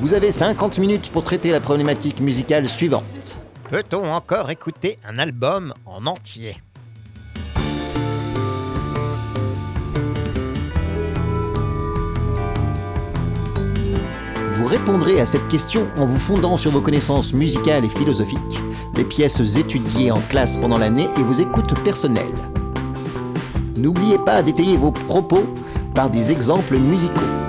Vous avez 50 minutes pour traiter la problématique musicale suivante. Peut-on encore écouter un album en entier? Vous répondrez à cette question en vous fondant sur vos connaissances musicales et philosophiques, les pièces étudiées en classe pendant l'année et vos écoutes personnelles. N'oubliez pas d'étayer vos propos par des exemples musicaux.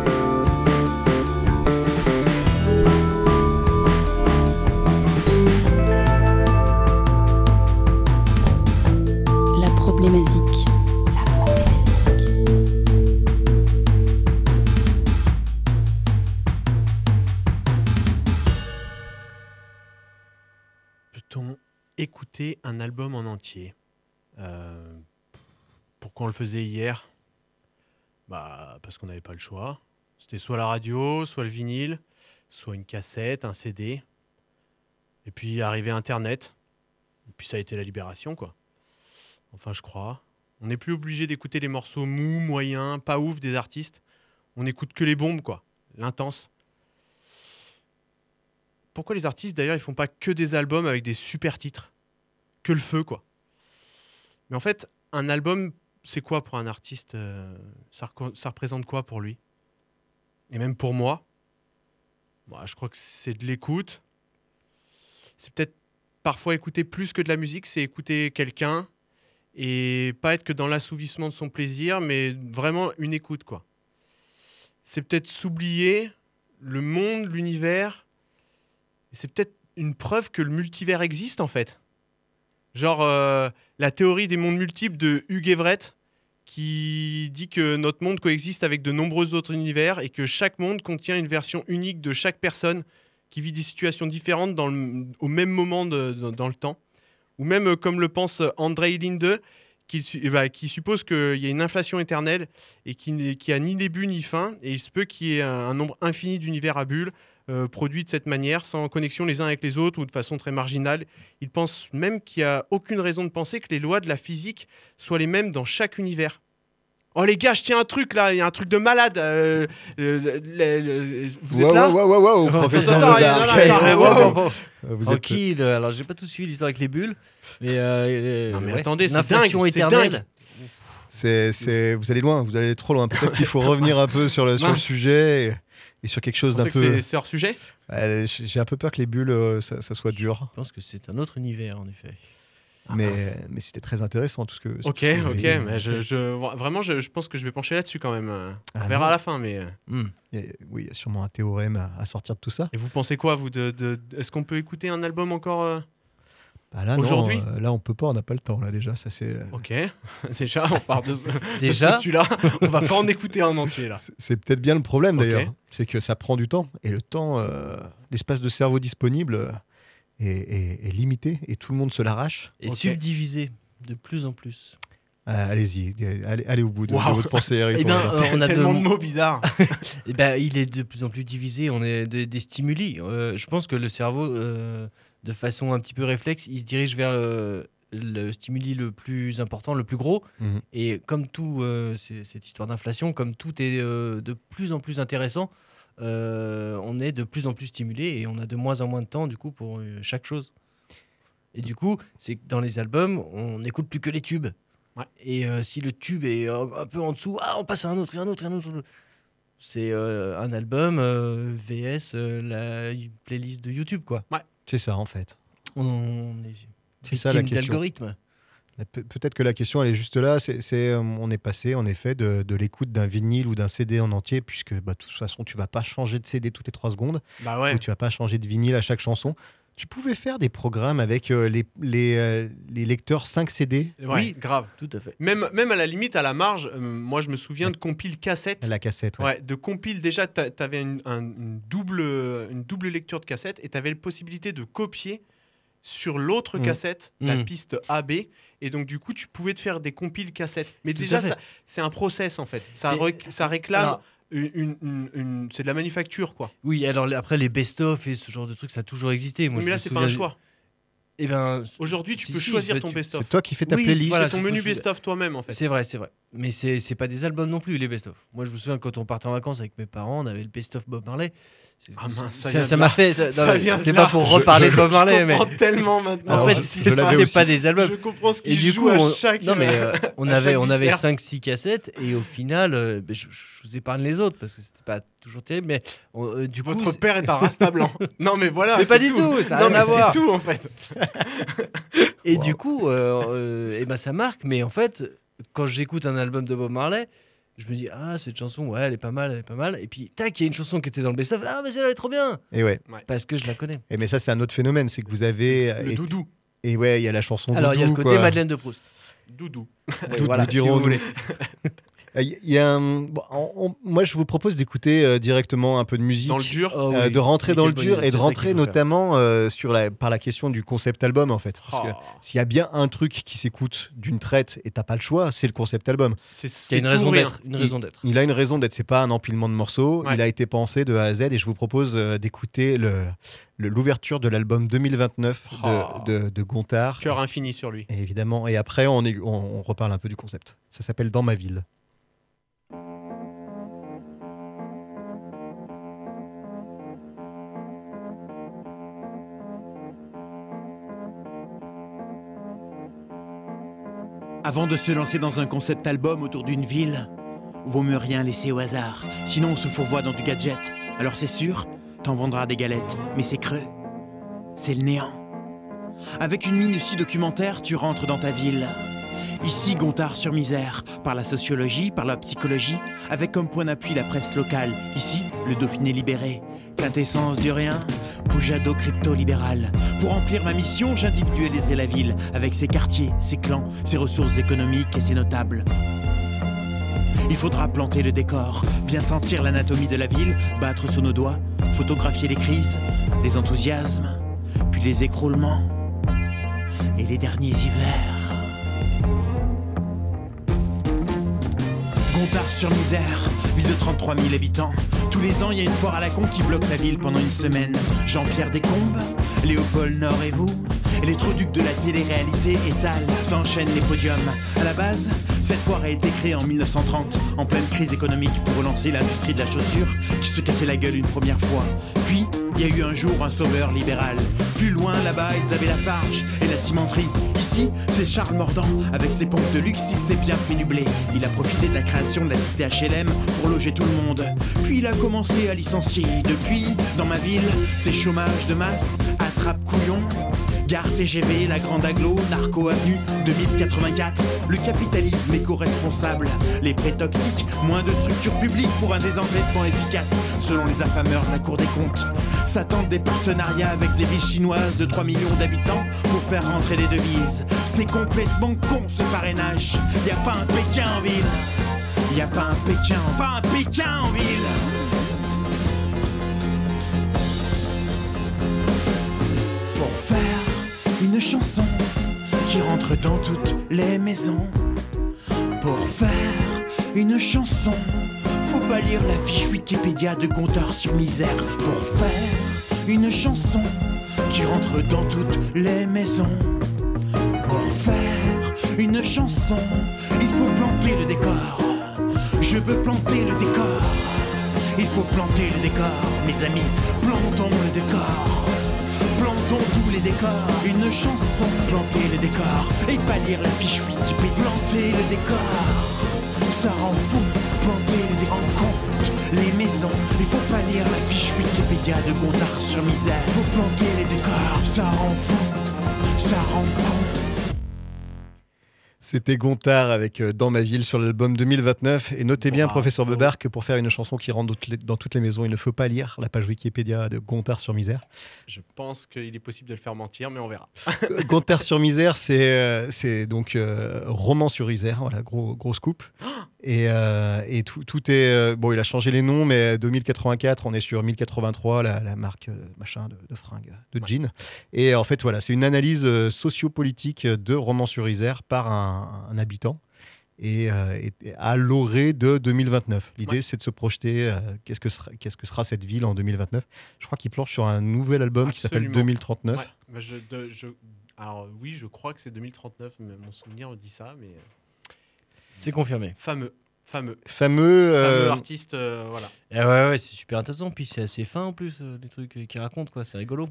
En entier Euh, Pourquoi on le faisait hier Bah parce qu'on n'avait pas le choix. C'était soit la radio, soit le vinyle, soit une cassette, un CD. Et puis arrivé Internet. Et puis ça a été la libération, quoi. Enfin, je crois. On n'est plus obligé d'écouter les morceaux mous, moyens, pas ouf des artistes. On n'écoute que les bombes, quoi. L'intense. Pourquoi les artistes, d'ailleurs, ils font pas que des albums avec des super titres? Que le feu, quoi. Mais en fait, un album, c'est quoi pour un artiste euh, ça, représente quoi pour lui? Et même pour moi? Moi, Je crois que c'est de l'écoute. C'est peut-être parfois écouter plus que de la musique, c'est écouter quelqu'un et pas être que dans l'assouvissement de son plaisir, mais vraiment une écoute, quoi. C'est peut-être s'oublier le monde, l'univers, c'est peut-être une preuve que le multivers existe en fait. Genre euh, la théorie des mondes multiples de Hugh Everett qui dit que notre monde coexiste avec de nombreux autres univers et que chaque monde contient une version unique de chaque personne qui vit des situations différentes au même moment dans- le temps. Ou même euh, comme le pense Andrei Linde, eh ben, qui suppose qu'il y a une inflation éternelle et qui, qui a ni début ni fin, et il se peut qu'il y ait un nombre infini d'univers à bulles euh, produits de cette manière, sans connexion les uns avec les autres ou de façon très marginale. Il pense même qu'il n'y a aucune raison de penser que les lois de la physique soient les mêmes dans chaque univers. Oh les gars, je tiens un truc là, il y a un truc de malade. euh, euh, vous êtes Wow, là wow, wow, wow, wow, professeur. Vous êtes Tranquille, alors j'ai pas tout suivi l'histoire avec les bulles, mais, euh, Non, mais ouais, attendez, c'est dingue, c'est éternelle. dingue. C'est, c'est, vous allez loin, vous allez trop loin. Peut-être qu'il faut revenir un peu sur le, sur le sujet et, sur quelque chose d'un peu. c'est- c'est hors sujet j'ai un peu peur que les bulles, euh, ça, ça soit dur. Je pense que c'est un autre univers en effet. mais, mince. mais c'était très intéressant tout ce que. Ok, ce que ok, avez mais je, je- vraiment, je, je pense que je vais pencher là-dessus quand même. On Ah verra non. à la fin, mais. euh. Hmm. Il y a- oui, il y a sûrement un théorème à, à sortir de tout ça. Et vous pensez quoi, vous de, de- Est-ce qu'on peut écouter un album encore euh Bah là, non, Aujourd'hui euh, là, on peut pas, on n'a pas le temps là déjà. Ça c'est. Ok, déjà, on part de, de ce Déjà, postulat. On va pas en écouter un entier là. C'est- C'est peut-être bien le problème d'ailleurs, c'est que ça prend du temps et le temps, euh, l'espace de cerveau disponible euh, est, est- est limité et tout le monde se l'arrache. et subdivisé de plus en plus. Euh, allez-y, allez, allez au bout de, de votre pensée, Eric. Eh euh, on a de, Tellement de mots bizarres. Eh ben, il est de plus en plus divisé. On est de- des stimuli. Euh, je pense que le cerveau, euh, de façon un petit peu réflexe, il se dirige vers euh, le stimuli le plus important, le plus gros. Mhm. Et comme tout, euh, cette histoire d'inflation, comme tout est euh, de plus en plus intéressant, euh, on est de plus en plus stimulé et on a de moins en moins de temps du coup pour chaque chose. Et du coup, c'est que dans les albums, on n'écoute plus que les tubes. Ouais. Et si le tube est un peu en dessous, ah, on passe à un autre, et un autre, et un autre. C'est un album VS la playlist de YouTube, quoi. C'est ça en fait. On, on est C'est ça la question. d'algorithme. Mais pe- Peut-être que la question elle est juste là. C'est, euh, on est passé en effet de, de l'écoute d'un vinyle ou d'un CD en entier, puisque bah, de toute façon tu vas pas changer de CD toutes les trois secondes, Bah ouais. ou tu vas pas changer de vinyle à chaque chanson. Tu pouvais faire des programmes avec euh, les, les, euh, les lecteurs 5 CD, Ouais, Oui. grave. Tout à fait. Même, même à la limite, à la marge, euh, moi je me souviens de compile cassette. la cassette. ouais. Ouais, de compile, déjà, tu avais une, un- une double, une double lecture de cassette et tu avais la possibilité de copier sur l'autre Mm. cassette, la Mm. piste AB. Et donc, du coup, tu pouvais te faire des compiles cassettes. Mais Tout déjà, c'est un process, en fait. Ça, ça réclame. Alors, une, une- une- une- c'est de la manufacture, quoi. oui, alors après les best-of et ce genre de trucs, ça a toujours existé. Moi, mais je là, c'est pas un choix. Eh ben, Aujourd'hui, tu Si, peux si, choisir bah, ton best-of. C'est toi qui fais ta Oui, playlist. voilà, c'est ton menu best-of toi-même, en fait. c'est vrai, c'est vrai. Mais c'est c'est pas des albums non plus, les best-of. Moi, je me souviens quand on partait en vacances avec mes parents, on avait le best-of Bob Marley. Ah mince, ça ça ça m'a fait. ça- Ça non, C'est pas pour Je- reparler je- de Bob Marley, je mais comprends tellement maintenant. en Alors, fait, je- c'était je pas des albums. Je comprends ce Et qu'il joue coup, à on, chaque. non, mais euh, on à avait, on avait dissert. 5-6 cassettes et au final, euh, ben, je, je vous épargne les autres parce que c'était pas toujours terrible, mais on- euh, du coup, Votre c'est- père est un rasta blanc. Non, mais voilà. Mais pas du tout, ça a non, rien mais à voir. C'est tout, en fait. Et Wow. du coup, euh, euh, eh ben, ça marque. Mais en fait, quand j'écoute un album de Bob Marley, je me dis ah cette chanson, ouais, elle est pas mal, elle est pas mal. Et puis tac, il y a une chanson qui était dans le best-of. Ah mais celle-là elle est trop bien Et ouais. parce que je la connais. Et mais ça, c'est un autre phénomène, c'est que vous avez. Le et, doudou. et ouais, il y a la chanson. Alors il y a le côté quoi. Madeleine de Proust. Doudou. Ouais, Doudou, voilà, si voulez. Euh, Il y a un- bon, on- on- moi, je vous propose d'écouter euh, directement un peu de musique. Dans le dur. Oh, euh, oui. de rentrer dans le dur et de rentrer notamment euh, sur la, par la question du concept album en fait. Parce que Oh, s'il y a bien un truc qui s'écoute d'une traite et t'as pas le choix, c'est le concept album. c'est Il y a une raison d'être. Il a une raison d'être, c'est pas un empilement de morceaux, Ouais. il a été pensé de A à Z et je vous propose euh, d'écouter le- le- l'ouverture de l'album 2029 de, Oh. de, de Gontard. Cœur infini sur lui. Et évidemment, et après on, est- on, on reparle un peu du concept. Ça s'appelle Dans ma ville. Avant de se lancer dans un concept album autour d'une ville, vaut mieux rien laisser au hasard. Sinon, on se fourvoie dans du gadget. Alors c'est sûr, t'en vendras des galettes, mais c'est creux. C'est le néant. Avec une minutie documentaire, tu rentres dans ta ville. Ici, Gontard sur misère, par la sociologie, par la psychologie, avec comme point d'appui la presse locale. Ici, le Dauphiné libéré, quintessence du rien, Poujado crypto-libéral. Pour remplir ma mission, j'individualiserai la ville, avec ses quartiers, ses clans, ses ressources économiques et ses notables. Il faudra planter le décor, bien sentir l'anatomie de la ville, battre sous nos doigts, photographier les crises, les enthousiasmes, puis les écroulements et les derniers hivers. Gontard sur misère, ville de 33 000 habitants. Tous les ans, il y a une foire à la con qui bloque la ville pendant une semaine. Jean-Pierre Descombes, Léopold Nord et vous, les troducs de la télé-réalité étalent, s'enchaînent les podiums. À la base, cette foire a été créée en 1930, en pleine crise économique pour relancer l'industrie de la chaussure qui se cassait la gueule une première fois. Puis, il y a eu un jour un sauveur libéral. Plus loin, là-bas, ils avaient la farge et la cimenterie. C'est Charles Mordant, avec ses pompes de luxe, il s'est bien fait nubler. Il a profité de la création de la cité HLM pour loger tout le monde. Puis il a commencé à licencier. Depuis, dans ma ville, c'est chômage de masse, attrape couillon. Gare TGV, la Grande Aglo, Narco Avenue, 2084. Le capitalisme éco-responsable, les prêts toxiques, moins de structures publiques pour un désendettement efficace, selon les affameurs de la Cour des comptes. S'attendent des partenariats avec des villes chinoises de 3 millions d'habitants pour faire rentrer des devises. C'est complètement con ce parrainage. Y a pas un Pékin en ville. Y a pas un Pékin, pas un Pékin en ville. Une chanson qui rentre dans toutes les maisons. Pour faire une chanson, faut pas lire la fiche Wikipédia de compteur sur misère. Pour faire une chanson qui rentre dans toutes les maisons. Pour faire une chanson, il faut planter le décor. Je veux planter le décor. Il faut planter le décor, mes amis. Plantons le décor. Les décors. Une chanson, planter le décor. Et pas lire la fiche Wikipédia. Planter le décor. Ça rend fou. Planter le décor. En compte les maisons. Il faut pas lire la fiche Wikipédia de Gontard sur misère. Faut planter les décors. Ça rend fou. Ça rend con. C'était Gontard avec euh, Dans ma ville sur l'album 2029. Et notez bien, professeur Bebar, que pour faire une chanson qui rentre dans toutes les- maisons, il ne faut pas lire la page Wikipédia de Gontard sur misère. Je pense qu'il est possible de le faire mentir, mais on verra. Euh, Gontard sur misère, c'est euh, c'est donc euh, roman sur Isère, voilà, gros, grosse coupe. Et, euh, et tout, tout est. euh, bon, il a changé les noms, mais 2084, on est sur 1083, la, la marque euh, machin de, de fringues, de Ouais. jeans. Et en fait, voilà, c'est une analyse sociopolitique de Romans-sur-Isère par un, un habitant. Et, euh, à l'orée de 2029. L'idée, Ouais. c'est de se projeter. euh, qu'est-ce, que sera, qu'est-ce que sera cette ville en 2029 Je crois qu'il planche sur un nouvel album qui s'appelle Absolument. 2039. Ouais, bah, je- de- je- alors oui, je crois que c'est 2039, mais mon souvenir dit ça, mais C'est confirmé. fameux, fameux, Fameux. euh, fameux artiste, euh, voilà. Et ouais, ouais, c'est super intéressant. Puis c'est assez fin en plus, euh, les trucs qu'il raconte, quoi. C'est rigolo.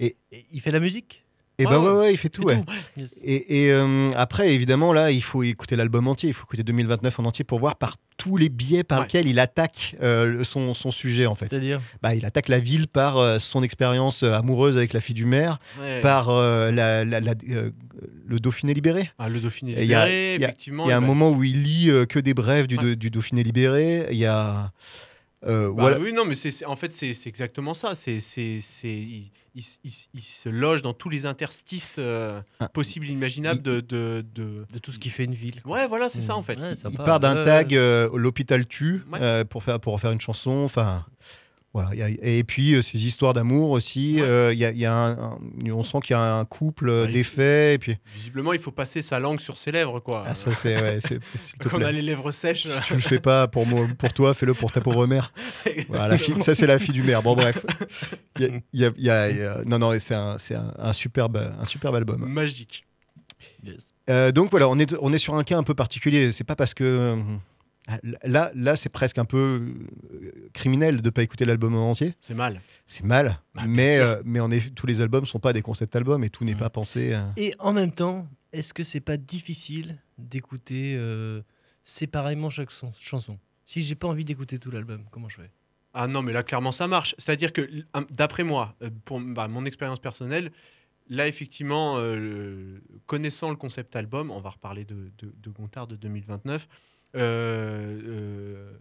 Et- il fait la musique? Et ben Ouais, ouais, il fait tout, ouais. Yes. Et, et, euh, après, évidemment, là, il faut écouter l'album entier, il faut écouter 2029 en entier pour voir par tous les biais par Ouais. lesquels il attaque euh, son, son sujet, en fait. C'est-à-dire Bah, il attaque la ville par euh, son expérience amoureuse avec la fille du maire, par la- la- la- le Dauphiné libéré. Ah, le Dauphiné Et il y a- libéré, il y a- effectivement. Il y a un bah- moment où il lit que des brèves du, Dauphiné libéré. Il y a. Bah voilà. Oui, non, mais c'est en fait, c'est exactement ça. C'est- il, se loge dans tous les interstices euh, Ah. possibles et imaginables Il- de, de, de- de tout ce qui fait une ville. quoi. Ouais, voilà, c'est ça en Mm. fait. Ouais, il part d'un tag euh, l'hôpital tue Ouais. euh, pour faire pour en faire une chanson enfin voilà il y a- et puis euh, ces histoires d'amour aussi Ouais. euh, il y a, il y a un- un- on sent qu'il y a un couple euh, et puis Visiblement, il faut passer sa langue sur ses lèvres, quoi. ah, ça c'est ouais, c'est- s'il te Quand on a les lèvres sèches. si tu le fais pas pour moi pour toi fais-le pour ta pauvre mère voilà, la fille, ça c'est la fille du maire bon bref y a, non non c'est un c'est un, un superbe un superbe album Magique. Yes. Euh, donc voilà, on est, on est sur un cas un peu particulier. C'est pas parce que. Euh, Là, là c'est presque un peu euh, criminel de ne pas écouter l'album en entier. C'est mal. C'est mal, Bah, bien mais, euh, mais en effet, tous les albums sont pas des concept albums et tout n'est Ouais. pas pensé. Et en même temps, est-ce que c'est pas difficile d'écouter euh, séparément chaque son- chanson? Si j'ai pas envie d'écouter tout l'album, comment je fais? Ah non, mais là, clairement, ça marche. C'est-à-dire que, d'après moi, pour bah, mon expérience personnelle, là, effectivement, euh, connaissant le concept album, on va reparler de, de, de Gontard de 2029. Euh, euh,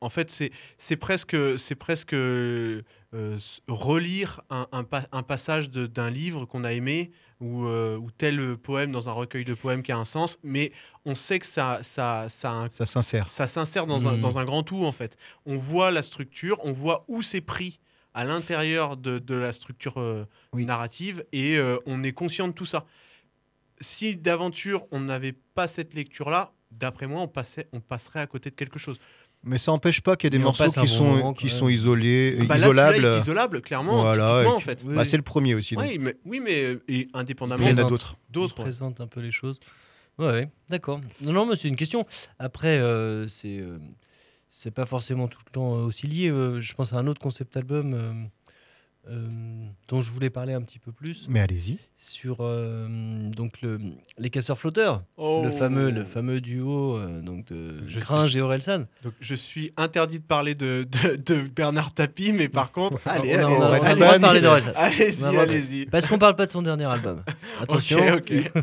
en fait, c'est presque, c'est presque euh, relire un, un pa- un passage d'un livre qu'on a aimé ou, euh, ou tel poème dans un recueil de poèmes qui a un sens, mais on sait que ça, ça, ça a un ça s'insère. ça s'insère dans, un, dans un grand tout en fait. On voit la structure, on voit où c'est pris à l'intérieur de, de la structure euh, Oui. narrative et on est conscient de tout ça. Si d'aventure on n'avait pas cette lecture-là, d'après moi, on, passait, on passerait à côté de quelque chose. Mais ça n'empêche pas qu'il y a des Mais morceaux qui bon sont, moment, qui quand sont même. isolés, Bah là, celui-là, isolables. est isolable, clairement, Voilà, en fait. Oui, Bah, c'est le premier aussi. donc. Oui, mais, oui, mais et indépendamment Il y en a d'autres. d'autres. Présente un peu les choses. Ouais, ouais, d'accord. Non, non, mais c'est une question. Après, euh, c'est euh, c'est pas forcément tout le temps euh, aussi lié. Euh, je pense à un autre concept album euh, euh, dont je voulais parler un petit peu plus Mais allez-y. sur euh, donc le, les casseurs flotteurs, Oh. le fameux le fameux duo euh, donc de Je- Gringe et Orelsan. Donc, je suis interdit de parler de, de, de Bernard Tapie, mais par contre, allez, allez, Orelsan, allez-y, allez-y. Parce qu'on parle pas de son dernier album. Attention.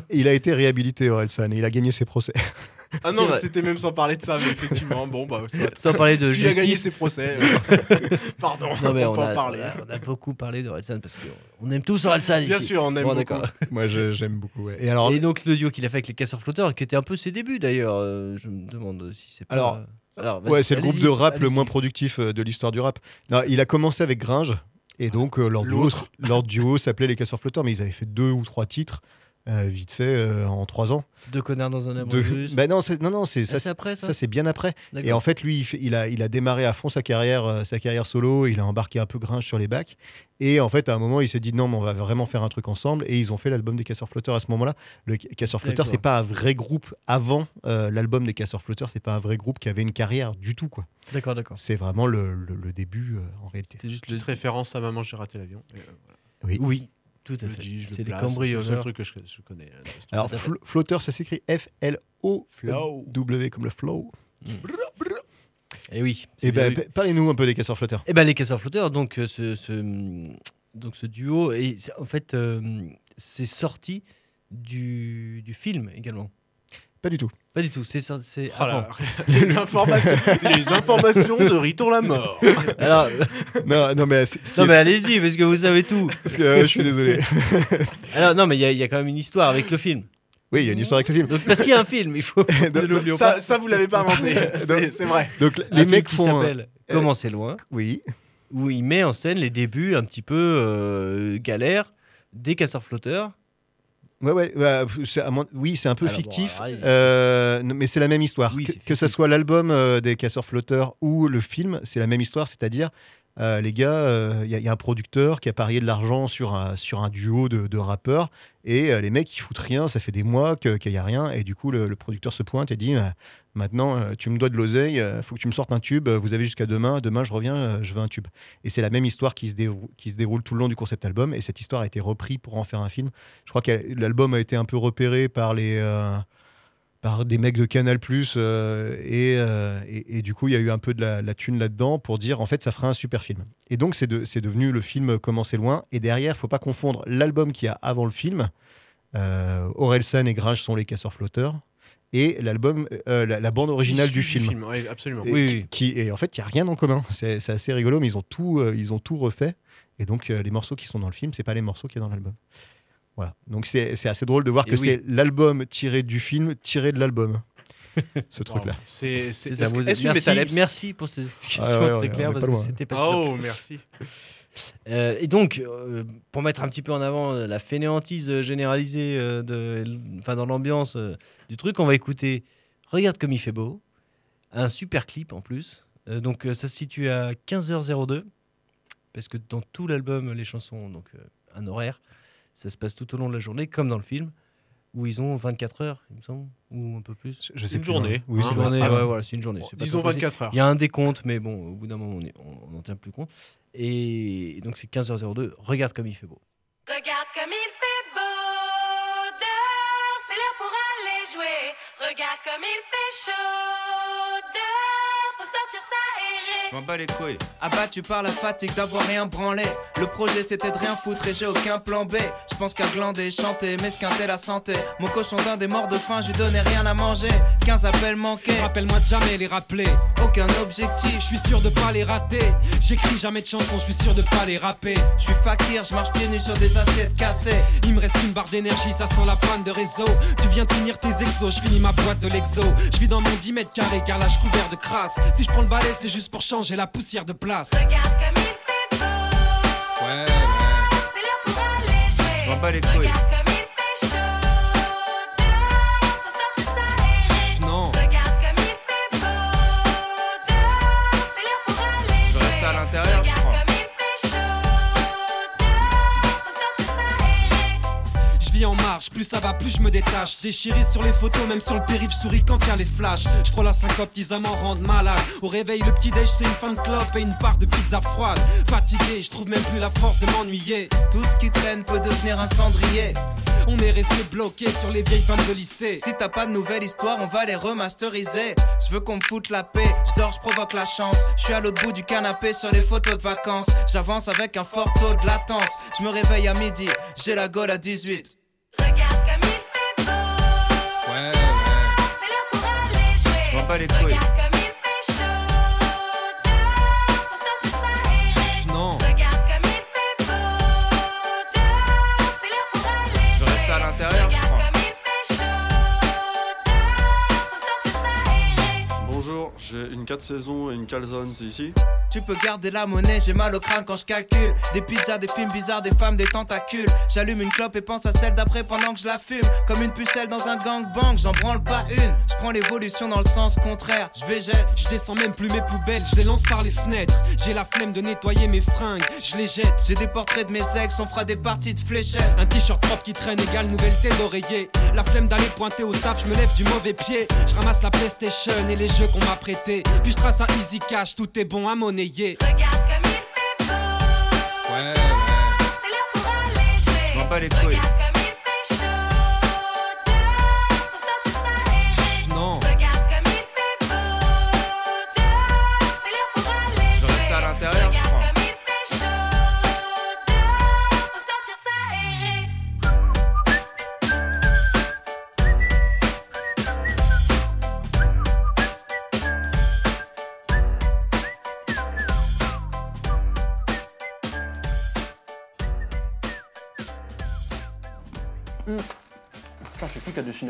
Il a été réhabilité, Orelsan, et il a gagné ses procès. Ah non, c'était même sans parler de ça, mais effectivement, bon, bah, soit. Sans parler de S'il a gagné justice. ses procès, euh, pardon, Non, mais on, on, peut a, en parler. on a- on a beaucoup parlé d'Orelsan parce qu'on aime tous Orelsan Bien ici. sûr, on aime Bon, beaucoup. Moi, j'aime beaucoup. ouais. Et alors, Et donc le duo qu'il a fait avec les casseurs flotteurs, qui était un peu ses débuts d'ailleurs, euh, je me demande si c'est pas. Alors, Ouais, c'est le groupe de rap le moins productif euh, de l'histoire du rap. Non, il a commencé avec Gringe, et donc euh, leur, duo, leur duo s'appelait Les Casseurs Flotteurs, mais ils avaient fait deux ou trois titres, euh, vite fait, euh, en trois ans. Deux connards dans un abribus. Bah non, c'est, non, non, c'est, Ah, ça, c'est c'est, après ça, ça, c'est bien après. Et en fait, lui, il, fait- il a, il a démarré à fond sa carrière, euh, sa carrière solo, il a embarqué un peu Gringe sur les bacs. Et en fait, à un moment, il s'est dit non, mais on va vraiment faire un truc ensemble. Et ils ont fait l'album des Casseurs Flotteurs à ce moment-là. Le Casseurs Flotteurs, D'accord. c'est pas un vrai groupe avant euh, l'album des Casseurs Flotteurs, c'est pas un vrai groupe qui avait une carrière du tout, quoi. D'accord, d'accord. C'est vraiment le, le- le début euh, en réalité. C'est juste. Petite référence à Maman, j'ai raté l'avion. Euh, voilà. Oui. Oui, tout à le fait. C'est les place, C'est le seul cambrioleurs. truc que je, je connais. truc. Alors, flotteur, ça s'écrit F-L-O Flow. W comme le flow. Et oui. Et bien ben, parlez-nous un peu des casseurs flotteurs. Eh ben les casseurs flotteurs, donc euh, ce, ce- donc ce duo, et en fait, euh, c'est sorti du, du film également. Pas du tout. Pas du tout, c'est Oh avant. les, informations, les informations de Ritour la mort. Alors, non, non, mais, non est- mais allez-y parce que vous savez tout. parce que, euh, je suis désolé. Alors non mais il y, a- il y a quand même une histoire avec le film. Oui, il y a une histoire avec le film. Donc, parce qu'il y a un film, il faut. ne l'oublions Ça, pas. ça, vous l'avez pas inventé. C'est vrai. Donc Un les film mecs qui font. s'appelle Comment c'est loin, Oui. où il met en scène les débuts un petit peu euh, galères des casseurs flotteurs. Ouais, ouais. bah, mon- Oui, c'est un peu Alors, bon, fictif, alors, euh, mais c'est la même histoire. Oui, que, c'est que ça fictif. soit l'album euh, des casseurs flotteurs ou le film, c'est la même histoire, c'est-à-dire. Euh, les gars, euh, il y, a- il y a un producteur qui a parié de l'argent sur un, sur un duo de, rappeurs et euh, les mecs ils foutent rien, ça fait des mois qu'il n'y a rien et du coup le, producteur se pointe et dit euh, maintenant euh, tu me dois de l'oseille, il faut que tu me sortes un tube, vous avez jusqu'à demain, demain je reviens, euh, je veux un tube. Et c'est la même histoire qui se, déroule, tout le long du concept album et cette histoire a été reprise pour en faire un film. Je crois que l'album a été un peu repéré par les euh, par des mecs de Canal euh, et, euh, et, et du coup il y a eu un peu de la, la thune là-dedans pour dire en fait ça fera un super film. Et donc c'est de, c'est devenu le film Comment c'est loin et derrière faut pas confondre l'album qu'il y a avant le film. Euh, Orelsan et Gringe sont les casseurs flotteurs et l'album euh, la, la bande originale du film. ouais, absolument. Et Oui, qui- oui. Qui, et en fait, il n'y a rien en commun. C'est c'est assez rigolo, mais ils ont tout, euh, ils ont tout refait. Et donc, euh, les morceaux qui sont dans le film, c'est pas les morceaux qui sont dans l'album. Voilà. Donc, c'est assez drôle de voir Et que oui. c'est l'album tiré du film, tiré de l'album. Ce truc-là. C'est c'est- merci, merci pour ces explications Ah ouais, ouais, très claires parce pas que c'était pas simple. Oh, merci. Euh, et donc, euh, pour mettre un petit peu en avant euh, la fainéantise euh, généralisée euh, de, enfin dans l'ambiance euh, du truc, on va écouter Regarde comme il fait beau, un super clip en plus. Euh, donc euh, ça se situe à 15h02 parce que dans tout l'album, les chansons ont donc euh, un horaire. Ça se passe tout au long de la journée, comme dans le film, où ils ont 24 heures, il me semble, ou un peu plus. Je sais Une plus, journée. Oui, Hein, c'est Une journée, Ah, ouais, voilà, c'est une journée. c'est pas Disons très précis. 24 heures. Il y a un décompte, mais bon, au bout d'un moment, on n'en tient plus compte. Et, et donc, c'est 15h02. Regarde comme il fait beau. Regarde Je m'en bats les couilles. Abattu par la fatigue d'avoir rien branlé. Le projet c'était de rien foutre et j'ai aucun plan B. Je pense qu'à glander, chanter, m'esquinter la santé. Mon cochon d'un des morts de faim, je lui donnais rien à manger. 15 appels manqués. Rappelle-moi de jamais les rappeler. Aucun objectif. Je suis sûr de pas les rater. J'écris jamais de chansons, je suis sûr de pas les rapper. Je suis fakir, je marche pieds nus sur des assiettes cassées. Il me reste une barre d'énergie, ça sent la panne de réseau. Tu viens de finir tes exos, je finis ma boîte de l'exo. Je vis dans mon 10 mètres carrés car là je couvert de crasse. Si je prends le balai, c'est juste pour changer la poussière de place. Regarde comme il fait beau, Ouais, ouais. c'est l'heure pour aller jouer. Je m'en bats les couilles. Plus ça va, plus je me détache. Déchiré sur les photos, même sur le périph', souris quand y a les flashs. Je frôle la syncope, ils m'en rendent malade. Au réveil, le petit déj, c'est une fin de clope et une part de pizza froide. Fatigué, je trouve même plus la force de m'ennuyer. Tout ce qui traîne peut devenir un cendrier. On est resté bloqué sur les vieilles femmes de lycée. Si t'as pas de nouvelles histoires, on va les remasteriser. Je veux qu'on me foute la paix, je dors, je provoque la chance. Je suis à l'autre bout du canapé sur les photos de vacances. J'avance avec un fort taux de latence. Je me réveille à midi, j'ai la gueule à 18. Regarde comme il fait beau. Ouais, ouais. C'est l'heure pour aller jouer. Je les couilles. J'ai une 4 saisons et une calzone, c'est ici Tu peux garder la monnaie, j'ai mal au crâne quand je calcule. Des pizzas, des films bizarres, des femmes, des tentacules. J'allume une clope et pense à celle d'après pendant que je la fume. Comme une pucelle dans un gangbang, j'en branle pas une. Je prends l'évolution dans le sens contraire, je végète. Je descends même plus mes poubelles, je les lance par les fenêtres. J'ai la flemme de nettoyer mes fringues, je les jette. J'ai des portraits de mes ex, on fera des parties de fléchettes. Un t-shirt propre qui traîne égale nouvelle tête d'oreiller. La flemme d'aller pointer au taf, je me lève du mauvais pied. Je ramasse la PlayStation et les jeux qu'on m'a Puis je trace un easy cash, tout est bon à monnayer. Regarde comme il fait beau. Ouais, ouais. C'est l'heure pour aller jouer. Je m'en bats les couilles.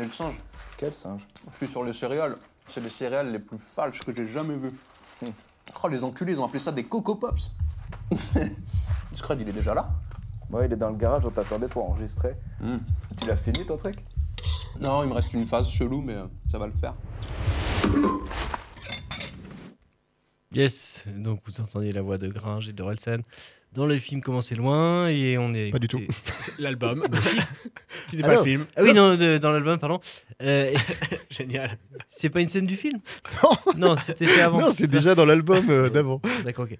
Dessiné le singe Quel singe? Je suis sur les céréales. C'est les céréales les plus falches que j'ai jamais vues. Oh, les enculés, ils ont appelé ça des Coco Pops. Scred, il est déjà là Ouais, il est dans le garage, on t'attendait pour enregistrer. Hmm. Tu l'as fini ton truc? Non, il me reste une phase chelou, mais euh, ça va le faire. Yes, donc vous entendez la voix de Gringe et de Relsen dans le film Comment c'est loin et on est Pas du tout. L'album. qui n'est Ah pas non. le film. Ah oui, non, de- dans l'album, pardon. Euh, Génial. C'est pas une scène du film? Non, c'était fait avant. Non, c'est déjà dans l'album euh, d'avant. D'accord, ok.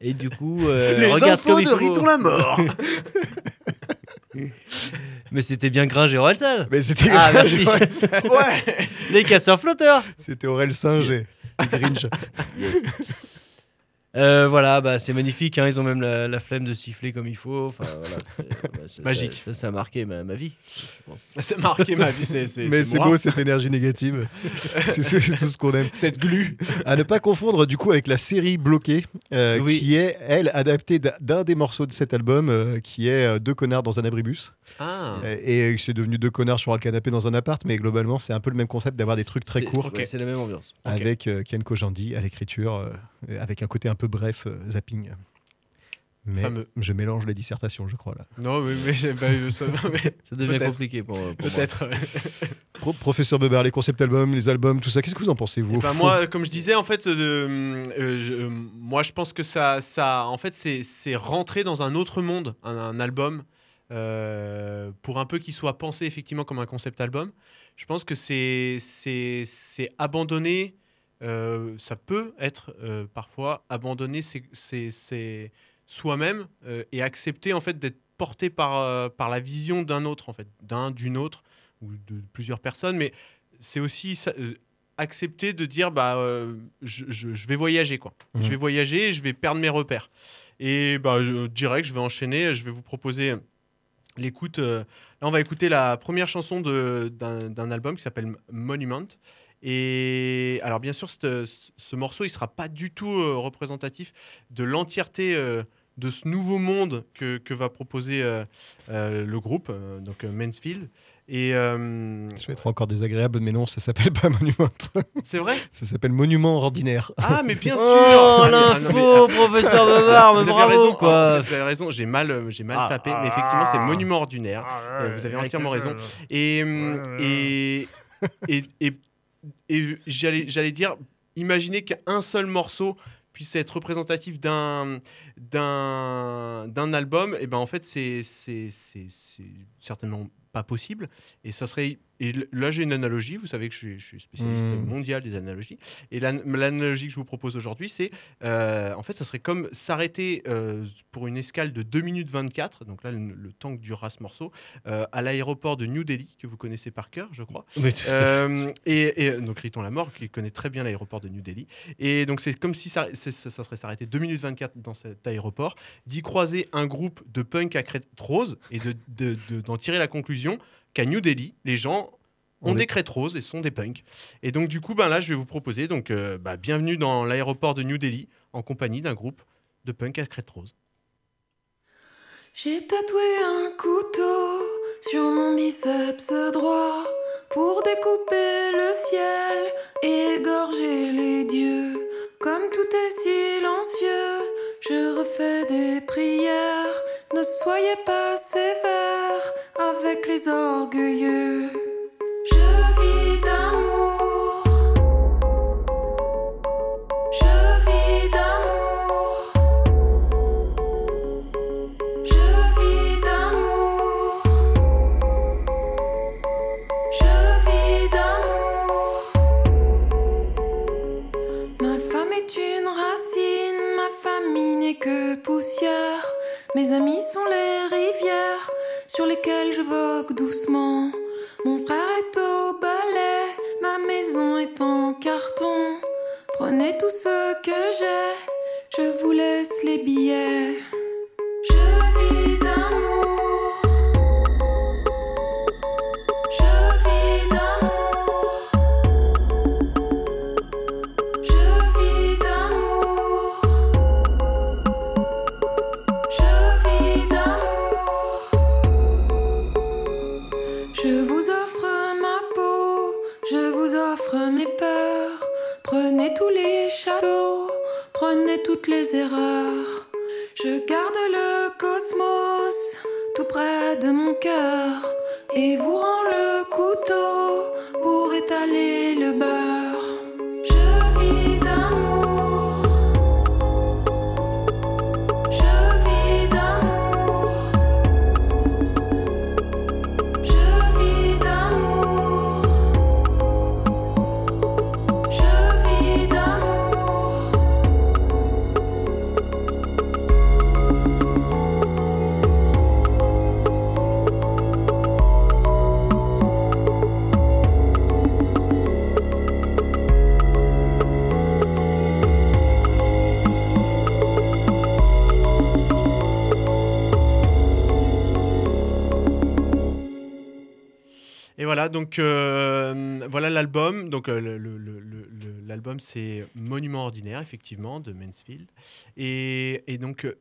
Et du coup, euh, Les regarde infos de. Riton la mort. Mais c'était bien Gringe et Orelsan. Mais c'était Ah, Gringe et. Orelsan. ouais. Les casseurs flotteurs. C'était Aurel Singe et, et Grinch. Euh, voilà, bah, c'est magnifique. hein, Ils ont même la, la flemme de siffler comme il faut. Enfin, voilà, bah, ça- Magique. Ça, ça, ça a marqué ma, ma vie. je pense. Ça a marqué ma vie, c'est- c'est- Mais c'est beau cette énergie négative. c'est tout ce qu'on aime. Cette glu. À ne pas confondre du coup avec la série Bloquée, euh, Oui. qui est, elle, adaptée d'un- d'un des morceaux de cet album, euh, qui est euh, Deux connards dans un abribus. Ah. Euh, Et c'est devenu deux connards sur un canapé dans un appart, mais globalement, c'est un peu le même concept d'avoir des trucs très courts. C'est la même ambiance. Avec euh, Ken Kojandi à l'écriture, euh, avec un côté un peu bref, euh, zapping. Mais Fameux. je mélange les dissertations, je crois là. Non, mais, mais, j'ai- bah, euh, ça, mais- Ça devient compliqué pour, pour moi. Peut-être. Pro- Professeur Bebert, les concepts albums, les albums, tout ça, qu'est-ce que vous en pensez vous Eh ben, moi, comme je disais, en fait, euh, euh, je- euh, moi, je pense que ça, ça en fait, c'est c'est rentrer dans un autre monde, un, un album, euh, pour un peu qu'il soit pensé effectivement comme un concept album. Je pense que c'est abandonner. euh, ça peut être euh, parfois abandonner soi-même euh, et accepter en fait d'être porté par, euh, par la vision d'un autre en fait, d'un, d'une autre ou de plusieurs personnes, mais c'est aussi ça- euh, accepter de dire bah euh, je, je- je vais voyager quoi. Mhm. Je vais voyager, je vais perdre mes repères. Et bah je direct, je vais enchaîner, je vais vous proposer l'écoute. euh, là, on va écouter la première chanson d'un album qui s'appelle Monument. Et alors, bien sûr, ce morceau, il sera pas du tout euh, représentatif de l'entièreté euh, de ce nouveau monde que, va proposer le groupe, donc Mansfield. Et euh, Je vais être encore désagréable, mais non, ça s'appelle pas Monument. c'est vrai ça s'appelle Monument ordinaire. Ah, mais bien sûr Oh, Ah, mais- ah, l'info, mais- professeur Bevard, mais Vous avez bravo, raison, quoi. ah, Vous avez raison, j'ai mal, euh, j'ai mal Ah, tapé, ah, mais effectivement, c'est ah. monument ordinaire. Euh, vous avez entièrement raison. Et, hum, et, et, et, et j'allais, j'allais dire, imaginez qu'un seul morceau puisse être représentatif d'un, d'un, d'un album, et ben en fait, c'est, c'est, c'est, c'est certainement pas possible. Et ça serait. Et là, j'ai une analogie. Vous savez que je suis, je suis spécialiste Mm. mondial des analogies. Et l'an- l'analogie que je vous propose aujourd'hui, c'est. euh, en fait, ça serait comme s'arrêter euh, pour une escale de 2 minutes 24, donc là, le, le temps que durera ce morceau, euh, à l'aéroport de New Delhi, que vous connaissez par cœur, je crois. Oui, tout à fait. Et, et donc, Riton Lamort, qui connaît très bien l'aéroport de New Delhi. Et donc, c'est comme si ça, c'est- ça, ça serait s'arrêter 2 minutes 24 dans cet aéroport, d'y croiser un groupe de punk à crête rose et de- de- de- d'en tirer la conclusion qu'à New Delhi, les gens ont On des est- crêtes roses et sont des punks. Et donc, du coup, ben là, je vais vous proposer donc, euh, bah, bienvenue dans l'aéroport de New Delhi en compagnie d'un groupe de punk à crête rose. J'ai tatoué un couteau sur mon biceps droit pour découper le ciel et égorger les dieux. Comme tout est silencieux, je refais des prières. Ne soyez pas sévères avec les orgueilleux. Donc euh, voilà l'album. Donc euh, l'album c'est Monument ordinaire, effectivement, de Mansfield. Et, donc euh,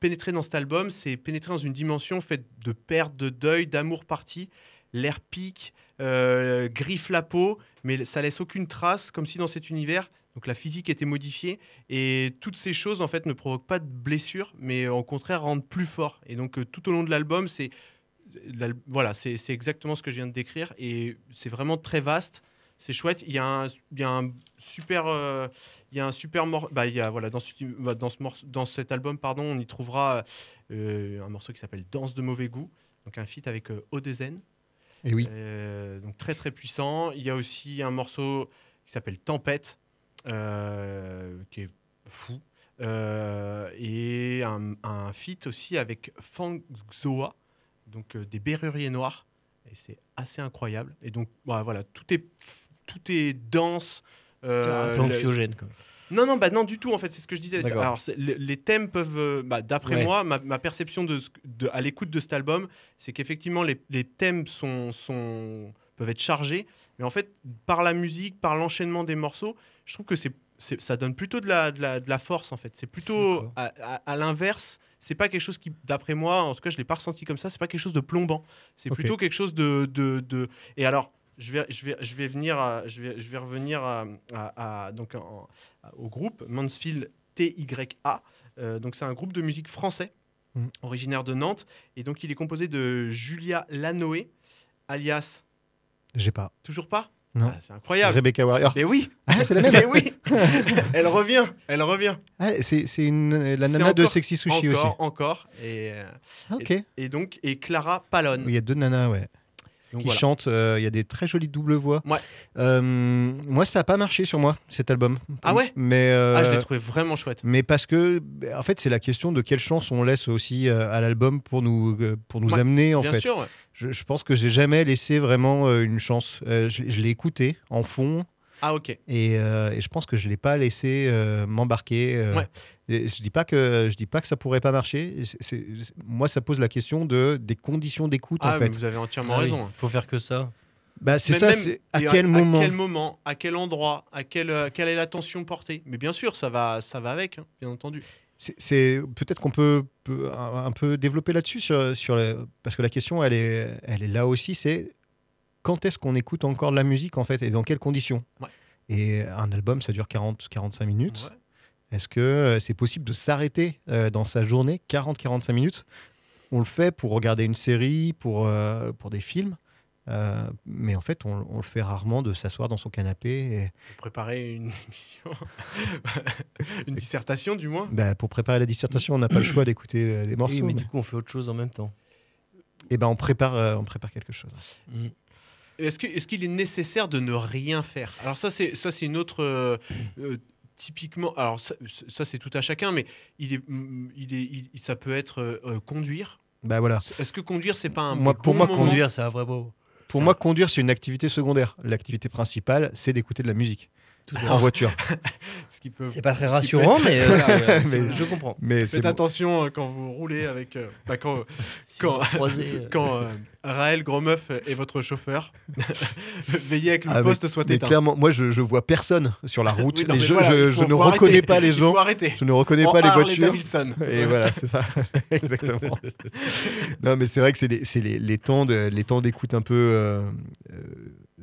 pénétrer dans cet album, c'est pénétrer dans une dimension faite de perte, de deuil, d'amour parti. L'air pique, griffe la peau, mais ça laisse aucune trace, comme si dans cet univers, donc la physique était modifiée et toutes ces choses en fait ne provoquent pas de blessures, mais au contraire rendent plus fort. Et donc tout au long de l'album, c'est voilà, c'est exactement ce que je viens de décrire et c'est vraiment très vaste. C'est chouette. Il y a un, il y a un super, euh, il y a un super mor- bah, il y a voilà dans ce, bah, dans ce morceau- dans cet album pardon, on y trouvera euh, un morceau qui s'appelle Danse de mauvais goût, donc un feat avec euh, Odezen. Et oui. Euh, donc très très puissant. Il y a aussi un morceau qui s'appelle Tempête, euh, qui est fou. Et un, un feat aussi avec Fang Xoa, donc euh, des Berruriers Noirs. Et c'est assez incroyable. Et donc voilà, voilà, tout est tout est dense. euh, un peu le- anxiogène, quoi. Non, non, bah non, du tout, en fait, c'est ce que je disais. Alors, les thèmes peuvent, euh, bah, d'après Ouais. moi, ma, ma perception de, à l'écoute de cet album, c'est qu'effectivement, les, les thèmes sont, sont, peuvent être chargés, mais en fait, par la musique, par l'enchaînement des morceaux, je trouve que c'est- ça donne plutôt de la, de la, de la force, en fait. C'est plutôt à, à- à l'inverse. C'est pas quelque chose qui, d'après moi, en tout cas, je l'ai pas ressenti comme ça. C'est pas quelque chose de plombant. C'est plutôt quelque chose de, de, de- Et alors, je vais, je vais, je vais venir, à- je vais, je vais revenir à, donc en- au groupe Mansfield TYA. Euh, donc c'est un groupe de musique français, Mm. originaire de Nantes, et donc il est composé de Julia Lanoé, alias. J'ai pas. Toujours pas? Non. Ah, C'est incroyable. Rebecca Warrior. Mais oui. Ah, c'est la même. Mais oui. elle revient. Elle revient. Ah, c'est une la nana de encore- Sexy Sushi encore, aussi. Encore. Et, euh, Ah, ok. et, et donc et Clara Pallone. Il y a deux nanas, ouais. Donc qui voilà. chantent. euh, Il y a des très jolies doubles voix. Ouais. Euh, moi, ça n'a pas marché sur moi cet album. Ah ouais? Mais euh, Ah, je l'ai trouvé vraiment chouette. Mais parce que, en fait, c'est la question de quelle chance on laisse aussi à l'album pour nous pour nous Ouais, amener en bien fait. sûr, ouais. Je, je pense que j'ai jamais laissé vraiment une chance. Je je l'ai écouté en fond. Ah ok. Et, euh, et je pense que je l'ai pas laissé euh, m'embarquer. euh, Ouais. je dis pas que je dis pas que ça pourrait pas marcher. Moi, ça pose la question de des conditions d'écoute Ah, en fait. vous avez entièrement Ah oui, raison. faut faire que ça. Bah, c'est ça. même- c'est à quel moment À quel moment À quel endroit À quel, euh, quelle est l'attention portée? Mais bien sûr, ça va, ça va avec, hein, bien entendu. C'est- C'est peut-être qu'on peut, peut un, un peu développer là-dessus sur, sur le- parce que la question elle est elle est là aussi c'est quand est-ce qu'on écoute encore de la musique en fait et dans quelles conditions Ouais. Et un album ça dure 40 45 minutes. Est-ce que euh, c'est possible de s'arrêter euh, dans sa journée 40 45 minutes? On le fait pour regarder une série, pour euh, pour des films. euh, mais en fait, on, on le fait rarement de s'asseoir dans son canapé et, Pour préparer une émission, une dissertation du moins. bah, pour préparer la dissertation, on n'a pas le choix d'écouter des morceaux. Oui, mais mais- du coup, on fait autre chose en même temps. Et ben on prépare, euh, on prépare quelque chose. Que- est-ce qu'il est, nécessaire de ne rien faire? Alors ça, c'est ça, c'est une autre. euh, euh, typiquement, alors ça, ça, c'est tout à chacun, mais il est, mm, il est, il- ça peut être euh, conduire. Bah voilà. Est-ce que conduire, c'est pas un Moi, bon pour moi, Conduire, c'est un vrai beau. Pour moi, conduire, c'est une activité secondaire. L'activité principale, c'est d'écouter de la musique en voiture. Ce qui peut- C'est pas très rassurant, mais, euh, mais je comprends. Mais Faites attention euh, quand vous roulez avec. euh, bah, quand Si quand, croisez, euh. quand euh, Raël Grosmeuf est votre chauffeur, veillez avec le Ah, mais- poste soit mais éteint. clairement, moi, je, je vois personne sur la route. Oui, non, Les mais je, voilà, je- il faut- je ne reconnais arrêter. pas les Il gens. faut arrêter. Je ne reconnais En pas les voitures. Davidson. Et voilà, c'est ça. Exactement. non, mais c'est vrai que c'est les, c'est les, les temps de- les temps d'écoute un peu.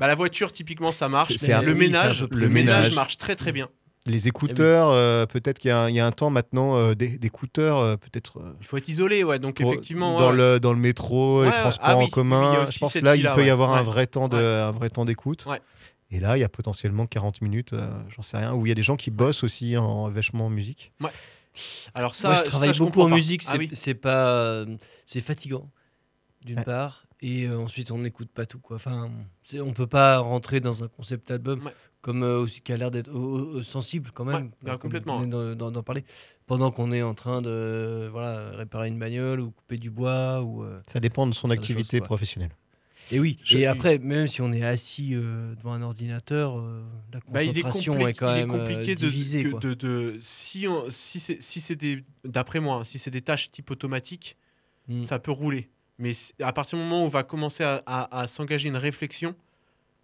Bah, la voiture, typiquement, ça marche. C'est- c'est un- le oui, c'est un ménage, peu le le ménage ménage. marche très très bien. Les écouteurs, euh, peut-être qu'il y, a un- il y a un temps maintenant euh, des- d'écouteurs, euh, peut-être. euh, Il faut être isolé, ouais. Donc pour- effectivement. dans ouais. le dans le métro, les transports ah oui, en commun, je pense là il peut y ouais. avoir un vrai temps de un vrai temps d'écoute. Ouais. Et là, il y a potentiellement 40 minutes, euh, j'en sais rien, où il y a des gens qui bossent aussi en vachement en musique. Ouais. Alors ça, Moi, je travaille ça, beaucoup en pas. musique. Ah C'est oui. c'est pas, euh, c'est fatigant d'une Ouais. part, et euh, ensuite on n'écoute pas tout quoi. Enfin, c'est- on peut pas rentrer dans un concept album Ouais. comme euh, aussi qui a l'air d'être euh, euh, sensible quand même. Ouais, bah, complètement, d'en- parler. Pendant qu'on est en train de voilà réparer une bagnole ou couper du bois ou. euh, Ça dépend de son activité choses, professionnelle. Et oui. Je- et après, même si on est assis euh, devant un ordinateur, euh, la Bah, il est, concentration compli- est quand il est même euh, de, divisée. quoi. de, de- si on- si c'est si c'est des d'après moi hein, si c'est des tâches type automatique Mm. ça peut rouler mais à partir du moment où on va commencer à, à- à s'engager une réflexion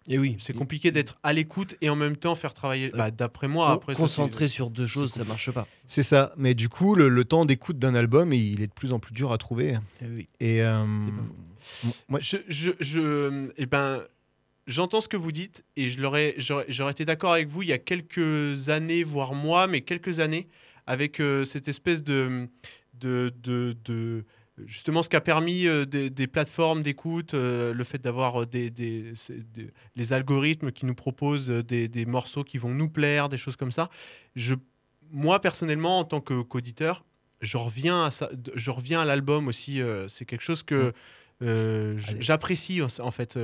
Et oui. c'est compliqué d'être à l'écoute et en même temps faire travailler bah, d'après moi après concentré sur deux choses, ça marche pas. C'est ça. Mais du coup, le, le temps d'écoute d'un album, il est de plus en plus dur à trouver. Eh oui. Et euh, moi, je, je, je- eh ben, j'entends ce que vous dites et je l'aurais, j'aurais, j'aurais été d'accord avec vous il y a quelques années, voire mois, mais quelques années, avec euh, cette espèce de, de, de, de- justement ce qui a permis euh, des, des plateformes d'écoute, euh, le fait d'avoir euh, des, des- c'est- des- les algorithmes qui nous proposent des, morceaux qui vont nous plaire, des choses comme ça. Je, moi personnellement, en tant qu'auditeur, je reviens à ça, je reviens à l'album aussi. c'est quelque chose que euh, j- j'apprécie en fait.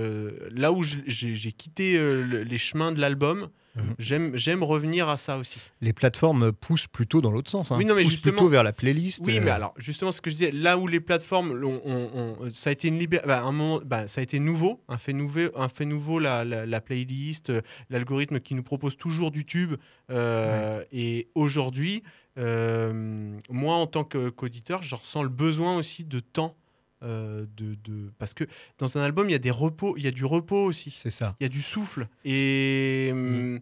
Là où j'ai quitté le- les chemins de l'album, Mhm. j'aime j'aime revenir à ça aussi. les plateformes poussent plutôt dans l'autre sens. hein. Oui, non, mais poussent justement- plutôt vers la playlist. Oui, euh, mais alors justement, ce que je disais, là où les plateformes, on- on- on- ça a été une libé- bah, un moment, bah, ça a été nouveau, un fait nouveau, un fait nouveau, la, la- la playlist, euh, l'algorithme qui nous propose toujours du tube. euh, Et aujourd'hui, euh, moi, en tant que- qu'auditeur, je ressens le besoin aussi de temps. Euh, de, de- parce que dans un album il y a des repos il y a du repos aussi c'est ça il y a du souffle et, hum,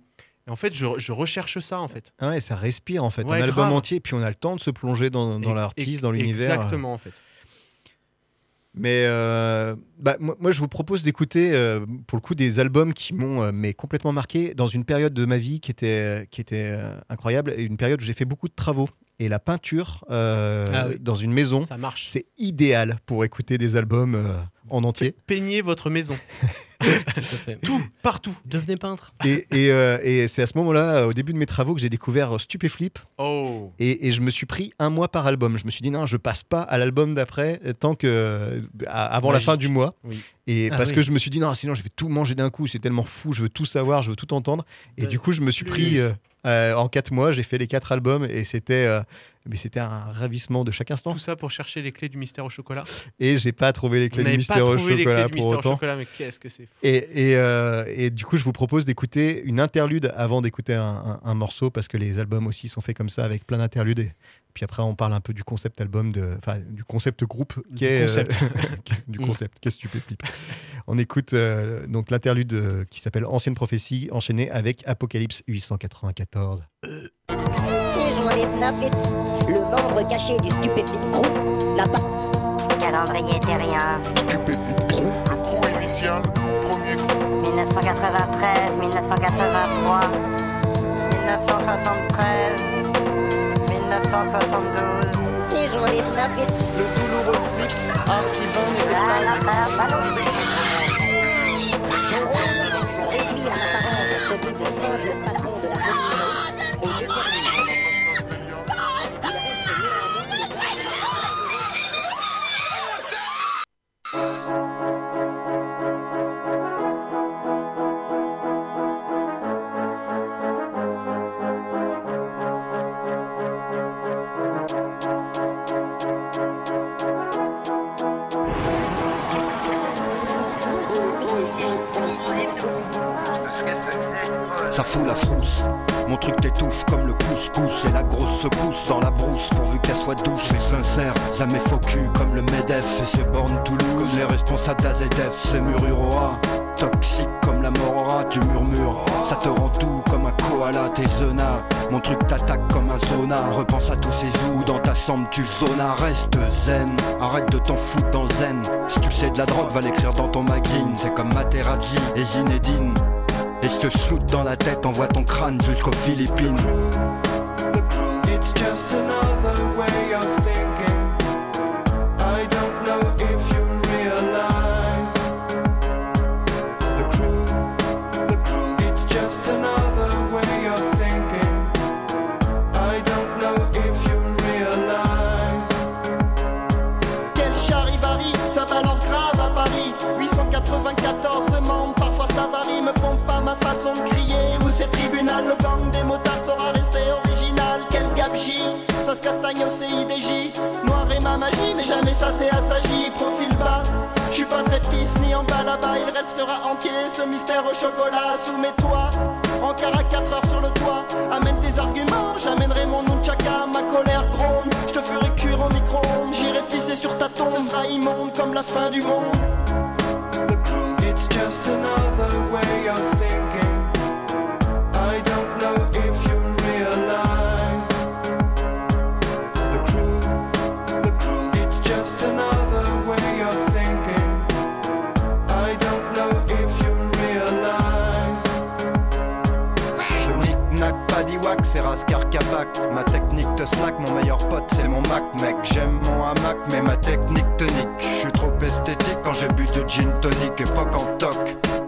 en fait je, je recherche ça en fait Ah ouais, ça respire en fait. Ouais, un album grave. entier, puis on a le temps de se plonger dans, l'artiste, dans l'univers. exactement en fait Mais euh, bah, moi, moi, je vous propose d'écouter, euh, pour le coup, des albums qui m'ont euh, mais complètement marqué dans une période de ma vie qui était, qui était incroyable, et une période où j'ai fait beaucoup de travaux. Et la peinture euh, Ah oui. dans une maison, Ça marche. c'est idéal pour écouter des albums euh, en entier. peignez votre maison Tout partout Devenez peintre. Et, et, euh, et c'est à ce moment-là, au début de mes travaux, que j'ai découvert Stupéflip. oh Et, et je me suis pris un mois par album. Je me suis dit non, je passe pas à l'album d'après tant que à- avant la fin du mois. Oui. Et Ah parce oui. que je me suis dit non, sinon je vais tout manger d'un coup. C'est tellement fou, je veux tout savoir, je veux tout entendre. Et De du coup, je me suis pris euh, en quatre mois. J'ai fait les quatre albums et c'était euh, mais c'était un ravissement de chaque instant. tout ça pour chercher les clés du mystère au chocolat Et j'ai pas trouvé les clés du mystère pas au trouvé les clés chocolat du pour mystère au autant. chocolat mais qu'est-ce que c'est fou Et, et, euh, et du coup, je vous propose d'écouter une interlude avant d'écouter un, un- un morceau parce que les albums aussi sont faits comme ça avec plein d'interludes. Et puis après, on parle un peu du concept album, de, enfin du concept groupe qui Du est euh, concept. du concept. Qu'est-ce que tu Stupéflip On écoute euh, donc l'interlude qui s'appelle Ancienne prophétie enchaînée avec Apocalypse 894. Et Jean-Yves Nafit, le membre caché du Stupéflip Crew, là-bas. Calendrier terrien. Stupéflip Crew, le crew initial, premier groupe. 1993, 1983, 1973, 1972. Et Jean-Yves Nafit, le douloureux flic, Son rôle, réduire en apparence celui de simple patron fout la frousse, mon truc t'étouffe comme le couscous. Et la grosse secousse dans la brousse. Pourvu qu'elle soit douce et sincère. Jamais faux cul comme le MEDEF. Et ses bornes Toulouse Comme les responsables d'AZF, c'est Mururoa Toxique comme la morora, tu murmures. Ça te rend tout comme un koala, tes zonas Mon truc t'attaque comme un zona Repense à tous ces zoos dans ta chambre, tu zonas Reste zen, arrête de t'en foutre dans zen. Si tu sais de la drogue, va l'écrire dans ton magazine. C'est comme Materazzi et Zinedine Et je te shoot dans la tête, envoie ton crâne jusqu'aux Philippines. Le gang des motards sera resté original. Quel gabegie, ça se castagne au CIDJ Noir et ma magie, mais jamais ça c'est assagi. Profil bas, je suis pas très pisse ni en bas. Là-bas Il restera entier ce mystère au chocolat Soumets-toi, rencard à 4 heures sur le toit. Amène tes arguments, j'amènerai mon nunchaka Ma colère gronde, je te ferai cuire au micro-ondes. J'irai pisser sur ta tombe, ce sera immonde comme la fin du monde Ma technique te slack, mon meilleur pote, c'est mon Mac, mec. J'aime mon hamac, mais ma technique tonique. Je suis trop esthétique quand j'ai bu de gin tonic, époque en toc.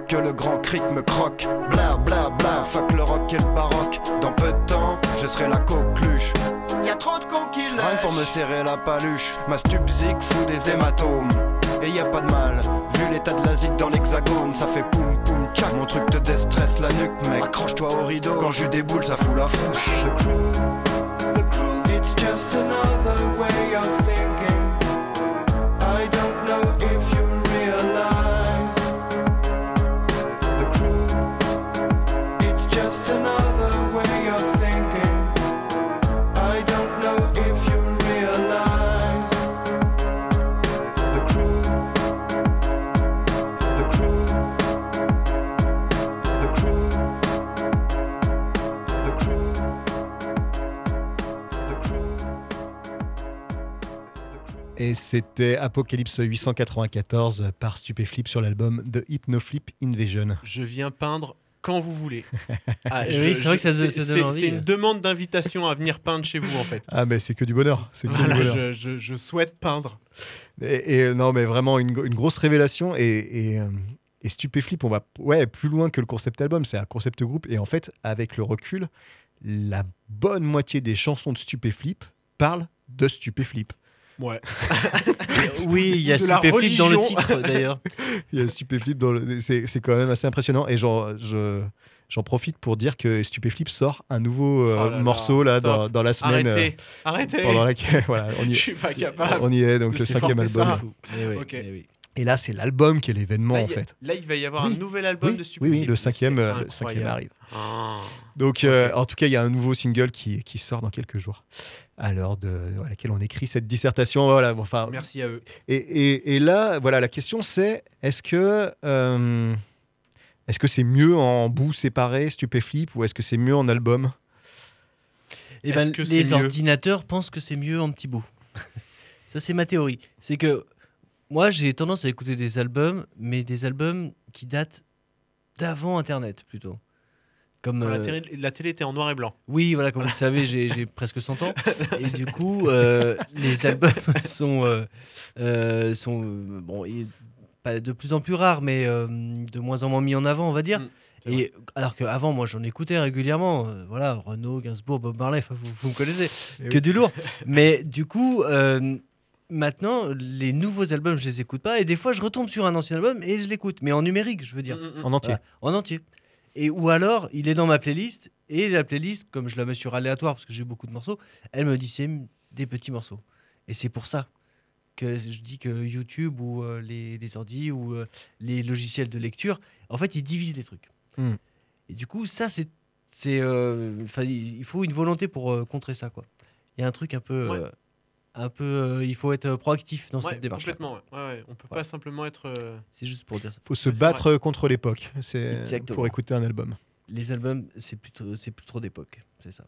Que le grand cric me croque. Bla bla bla, fuck le rock et le baroque. Dans peu de temps, je serai la coqueluche. Y'a trop de cons qui Rien pour me serrer la paluche. Ma stupzik fout des hématomes. Et y pas de mal, vu l'état de la zig dans l'hexagone, ça fait poum Mon truc te déstresse la nuque, mec. Accroche-toi au rideau, quand je déboule, ça fout la frousse. Et c'était Apocalypse 894 par Stupéflip sur l'album The Hypnoflip Invasion. Je viens peindre quand vous voulez. Ah, Oui, c'est vrai que ça- je- ça donne c'est- envie. C'est une demande d'invitation à venir peindre chez vous en fait. Ah, mais c'est que du bonheur. C'est que du Voilà, bonheur. je, je- je souhaite peindre. Et, et, non, mais vraiment une, une grosse révélation. Et, et, euh, et Stupéflip, on va ouais, plus loin que le concept album, c'est un concept groupe. Et en fait, avec le recul, la bonne moitié des chansons de Stupéflip parlent de Stupéflip. Ouais. Oui, il y a Stupéflip dans le titre d'ailleurs. Il y a Stupéflip dans le. C'est c'est quand même assez impressionnant. Et genre, je. J'en profite pour dire que Stupéflip sort un nouveau euh, Oh là morceau là, dans, dans la semaine. Arrêtez, euh, arrêtez. Pendant laquelle, voilà, on y est. Je suis pas capable On y est, donc le cinquième album. ça. Eh oui, Ok. eh oui. Et là, c'est l'album qui est l'événement Là, en fait. Là, il va y avoir Oui. un nouvel album oui, de oui, Stupéflip. oui, le cinquième, euh, le cinquième arrive. Ah. Donc, euh, en tout cas, il y a un nouveau single qui, qui sort dans quelques jours, à l'heure de à laquelle on écrit cette dissertation. Voilà, enfin. Merci à eux. Et, et- et là, voilà, la question c'est est-ce que euh, est-ce que c'est mieux en bout séparé, Stupéflip, ou est-ce que c'est mieux en album? Eh ben, que les ordinateurs pensent que c'est mieux en petit bout. Ça, c'est ma théorie. C'est que moi, j'ai tendance à écouter des albums, mais des albums qui datent d'avant Internet plutôt. Comme, la, euh, télé, la télé était en noir et blanc. Oui, voilà, comme vous le savez, j'ai presque 100 ans. Et du coup, euh, les albums sont, euh, euh, sont bon, et pas de plus en plus rares, mais euh, de moins en moins mis en avant, on va dire. Mm, et alors qu'avant, moi, j'en écoutais régulièrement. euh, voilà, Renaud, Gainsbourg, Bob Marley, enfin, vous, vous me connaissez. Eh que oui. du lourd. Mais du coup, euh, maintenant, les nouveaux albums, je les écoute pas. Et des fois, je retombe sur un ancien album et je l'écoute. Mais en numérique, je veux dire. Mm, mm. En entier. Voilà, en entier. Et ou alors, il est dans ma playlist et la playlist, comme je la mets sur aléatoire parce que j'ai beaucoup de morceaux, elle me dissémine des petits morceaux. Et c'est pour ça que je dis que YouTube ou euh, les, les ordi ou euh, les logiciels de lecture, en fait, ils divisent les trucs. Hmm. Et du coup, ça, c'est. c'est euh, il faut une volonté pour euh, contrer ça. quoi. Il y a un truc un peu. Ouais. Euh, un peu euh, il faut être proactif dans Ouais, cette démarche. complètement. ouais. Ouais, ouais. On peut pas simplement être. euh, C'est juste pour dire ça. faut se battre contre l'époque c'est Exactement. pour écouter un album. Les albums, c'est plutôt, c'est plus trop d'époque. C'est ça.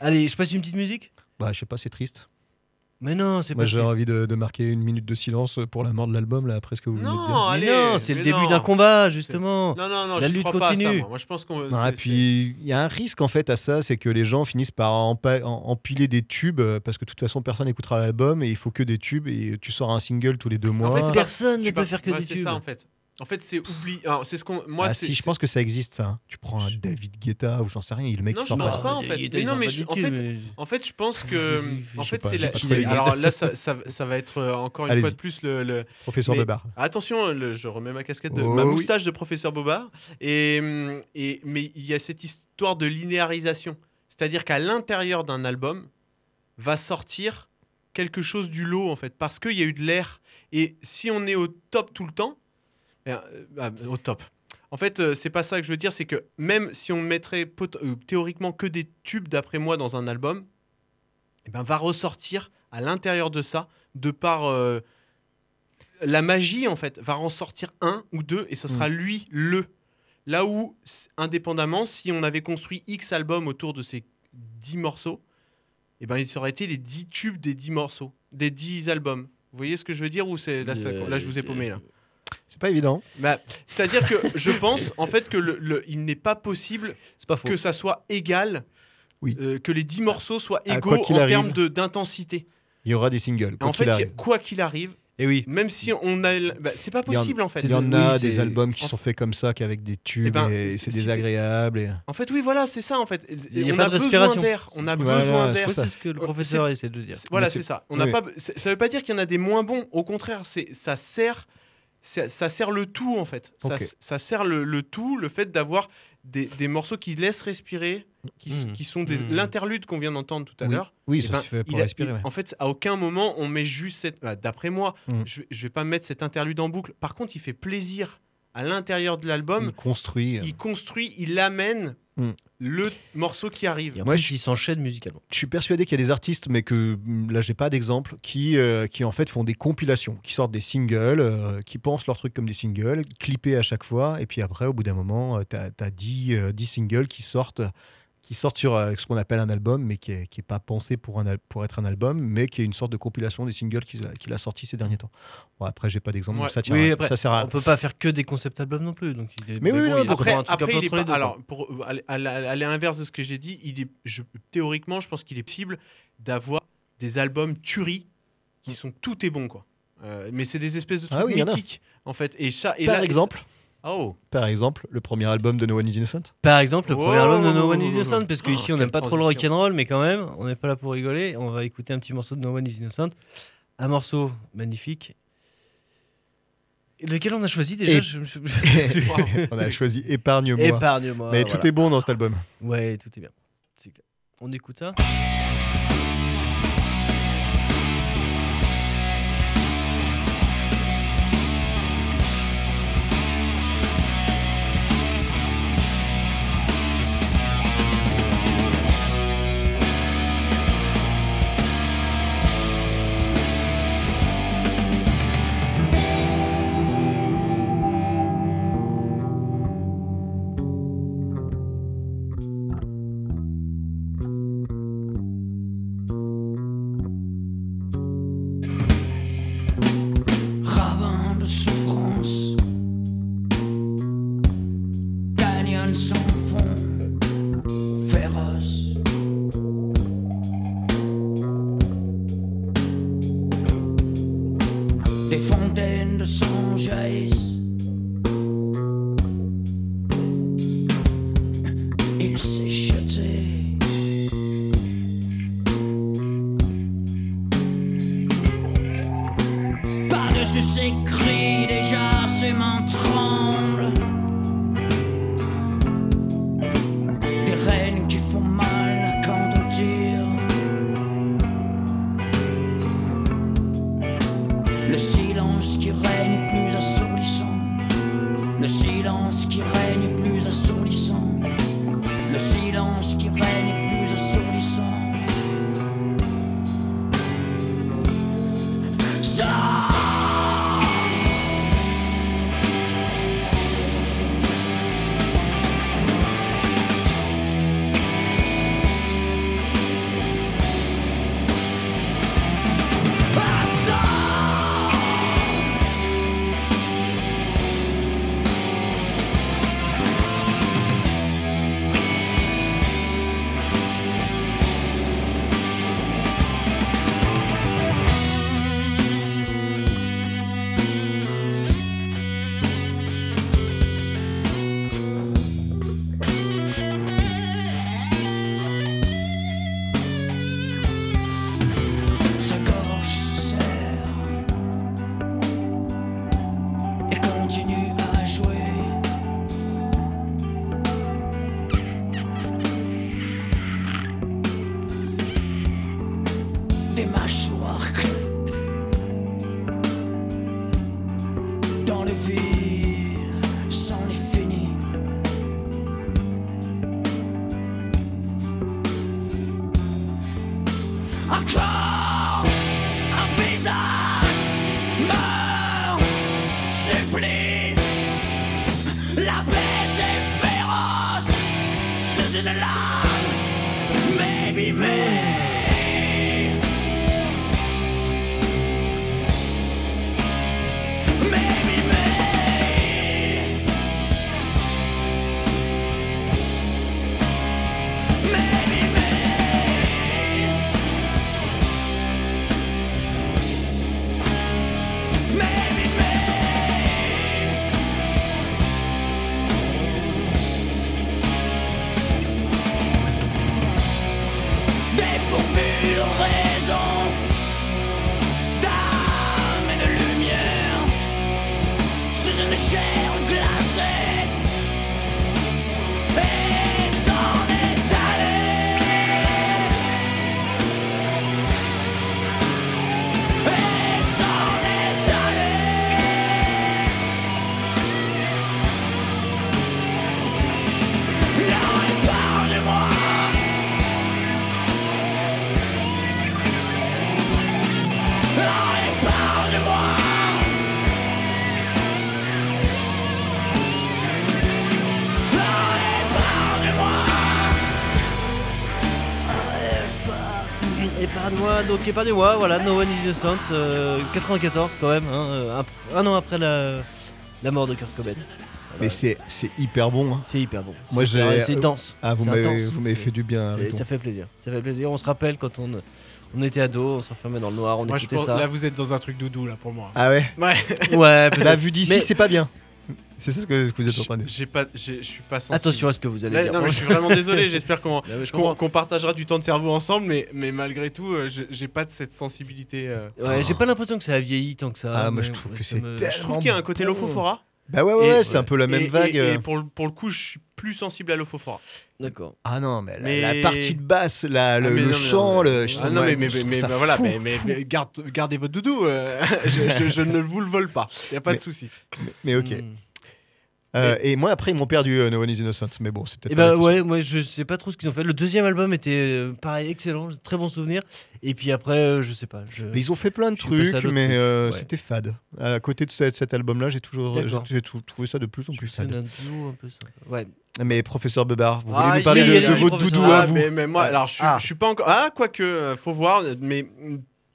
Allez, je passe une petite musique? Bah, je sais pas, c'est triste. Mais non, c'est Moi, pas. j'ai envie de, de marquer une minute de silence pour la mort de l'album, là, après ce que vous venez de dire. Non, Mais allez, non, c'est le début non. d'un combat, justement. Non, non, non, La je lutte crois pas à ça, continue. moi. Moi, je pense qu'on. Ah, c'est- puis il y a un risque en fait à ça, c'est que les gens finissent par empa- empiler des tubes euh, parce que de toute façon personne n'écoutera l'album et il faut que des tubes et tu sors un single tous les deux mois. En fait, c'est Personne c'est ne pas- peut faire que des C'est tubes. ça, en fait. En fait, c'est oubli. C'est ce qu'on. Moi, ah si, je pense que ça existe ça. hein. Tu prends un David Guetta ou j'en sais rien, il le mec Non, qui je pense pas. pas en fait. Mais non, mais je- en fait, mais- en fait, je pense que, en fait, c'est la. Alors là, ça, ça, ça va être euh, encore une fois de plus le. le- Professeur mais- Bobard. Attention, le- je remets ma casquette, de, Oh ma oui. moustache de professeur Bobard. Et, hum, et mais il y a cette histoire de linéarisation, c'est-à-dire qu'à l'intérieur d'un album va sortir quelque chose du lot en fait, parce qu'il y a eu de l'air. Et si on est au top tout le temps, au top. En fait, euh, c'est pas ça que je veux dire, c'est que même si on mettrait euh, théoriquement que des tubes d'après moi dans un album, eh ben, va ressortir à l'intérieur de ça, de par euh, la magie en fait, va en sortir un ou deux et ce sera lui le. Là où, indépendamment, si on avait construit X albums autour de ces 10 morceaux, eh ben, ils auraient été les 10 tubes des 10 morceaux, des 10 albums. Vous voyez ce que je veux dire ou c'est là, là je vous ai paumé là. C'est pas évident. Bah, C'est-à-dire que je pense en fait que le, le- il n'est pas possible que ça soit égal, euh, que les 10 morceaux soient égaux en termes de- d'intensité. Il y aura des singles. Quoi En qu'il fait, arrive. quoi qu'il arrive, et oui. même si on a, bah, c'est pas en- possible en fait. Il y en a Oui, des albums qui en- sont faits comme ça, qu'avec des tubes Eh ben, et c'est désagréable. et- En fait, oui, voilà, c'est ça en fait. Il y a on pas a de besoin respiration. d'air. On a Voilà, besoin c'est d'air. C'est ce que le Euh, professeur essaie de dire. Voilà, c'est ça. On n'a oui. pas. Ça veut pas dire qu'il y en a des moins bons. Au contraire, ça sert. Ça, ça sert le tout en fait. Ça, sert le, le tout, le fait d'avoir des, des morceaux qui laissent respirer, qui, Mmh. qui sont des Mmh. l'interlude qu'on vient d'entendre tout à Oui. l'heure. Oui, eh ça ben, se fait pour a- respirer, il- ouais. En fait, à aucun moment on met juste cette. bah, D'après moi, Mmh. je, je vais pas mettre cet interlude en boucle. Par contre, il fait plaisir à l'intérieur de l'album. Il construit. euh. Il construit, il amène Mm. le morceau qui arrive. Et en Moi, plus, je- il s'enchaîne musicalement. Je suis persuadé qu'il y a des artistes, mais que mm, là, j'ai pas d'exemple, qui, euh, qui en fait font des compilations, qui sortent des singles, euh, qui pensent leur truc comme des singles, clippés à chaque fois, et puis après, au bout d'un moment, tu as, 10, euh, 10 singles qui sortent, qui sortent sur euh, ce qu'on appelle un album, mais qui est, qui est pas pensé pour, un, pour être un album, mais qui est une sorte de compilation des singles qu'il a, qu'il a sortis ces derniers temps. Bon, après, j'ai pas d'exemple, Ouais. ça, tient Oui, à- après, ça sert à on peut pas faire que des concept albums non plus. Donc il est, Mais oui, bon, non, il Après, après, il est pas- deux, alors, pour, à, l'inverse de ce que j'ai dit, il est, je, théoriquement, je pense qu'il est possible d'avoir des albums tueries qui sont tout est bon, quoi. Euh, mais c'est des espèces de trucs Ah oui, il y en a. mythiques, en fait. Et ça, et Par là- exemple, Oh. par exemple, le premier album de No One Is Innocent. Par exemple, le Oh, premier album de No One oh, Is oh, Innocent, oh. parce Oh, qu'ici on n'aime pas trop le rock'n'roll, mais quand même, on n'est pas là pour rigoler. On va écouter un petit morceau de No One Is Innocent. Un morceau magnifique. Et Lequel on a choisi déjà Et- Je On a choisi Épargne-moi. Épargne-moi. Mais voilà. tout est bon dans cet album. Ouais, tout est bien. C'est clair. On écoute ça silence qui règne Épargne-moi, donc épargne-moi, voilà, No One is Innocent, euh, 94 quand même, hein, euh, un, un an après la, la mort de Kurt Cobain. Mais c'est c'est hyper bon. hein. C'est hyper bon. Moi, C'est j'ai. c'est dense. Ah, vous m'avez fait du bien. Ça fait plaisir. Ça fait plaisir. On se rappelle quand on, on était ado, on s'enfermait dans le noir, on Moi, je écoutait pense, ça. là, vous êtes dans un truc doudou, là, pour moi. Ah ouais Ouais. La vue d'ici, c'est pas bien. C'est ça ce que, vous êtes en train de dire. J'ai pas, j'ai- je suis pas sensible. Attention à ce que vous allez Ouais, dire. Non, mais je suis vraiment désolé. J'espère qu'on ouais, je partagera du temps de cerveau ensemble, mais, mais malgré tout, euh, je- j'ai pas de cette sensibilité. euh. Ouais, j'ai pas l'impression que ça a vieilli tant que ça. Ah, moi, je trouve que c'est me- Je trouve qu'il y a un côté bon. Lofofora. Bah ouais, ouais, ouais, c'est un peu la même et- vague. Et, et pour, le- pour le coup, je suis plus sensible à Lofofora. D'accord. Ah non, mais la, Mais- la partie de basse, la, le, Ah, mais le non, mais chant, non, le. Ah non, mais, mais, mais- voilà, fou, mais, mais- garde- gardez votre doudou. euh, je, je- je ne vous le vole pas. Il n'y a pas Mais- de souci. Mais ok. Hmm. Euh, et moi, après, ils m'ont perdu euh, No One is Innocent. Mais bon, c'est peut-être. Bah ouais, moi je sais pas trop ce qu'ils ont fait. Le deuxième album était euh, pareil, excellent, très bon souvenir. Et puis après, je sais pas. je- Mais ils ont fait plein de à trucs, mais Ouais. c'était fade. À côté de cet, cet album-là, j'ai toujours j'ai trouvé ça de plus en plus fade. un peu ça. Ouais. Mais professeur Bebar, vous voulez Ah, nous parler de, de oui, votre doudou à Ah, vous mais, mais moi, alors je suis, Ah. je suis pas encore. Ah, quoique, faut voir, mais.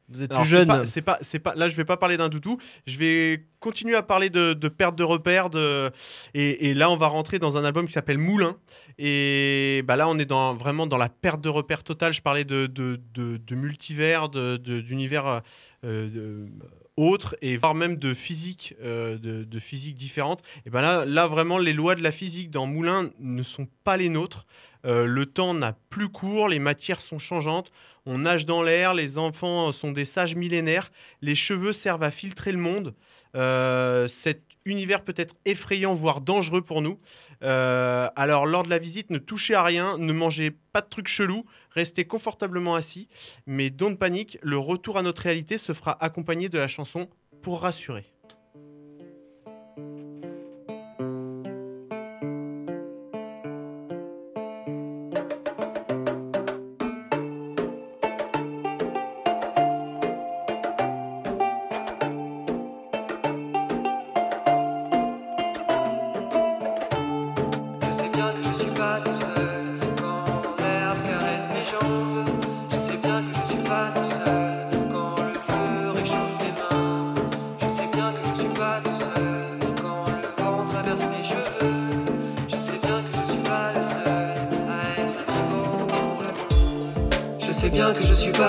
Vous êtes Alors, plus jeune. C'est pas, c'est pas, Là, je vais pas parler d'un doudou. Je vais continuer à parler de, de perte de repères. De, et, et là, on va rentrer dans un album qui s'appelle Moulin. Et bah là, on est dans, vraiment dans la perte de repères totale. Je parlais de, de, de- de multivers, d'univers euh, de- autres, et voire même de physique, euh, de, de physique différente. Et ben là, là, vraiment, les lois de la physique dans Moulin ne sont pas les nôtres. Euh, le temps n'a plus cours, les matières sont changeantes. On nage dans l'air, les enfants sont des sages millénaires, les cheveux servent à filtrer le monde. Euh, cet univers peut être effrayant, voire dangereux pour nous. Euh, alors, lors de la visite, ne touchez à rien, ne mangez pas de trucs chelous, restez confortablement assis. Mais don't panique, le retour à notre réalité se fera accompagné de la chanson Pour rassurer.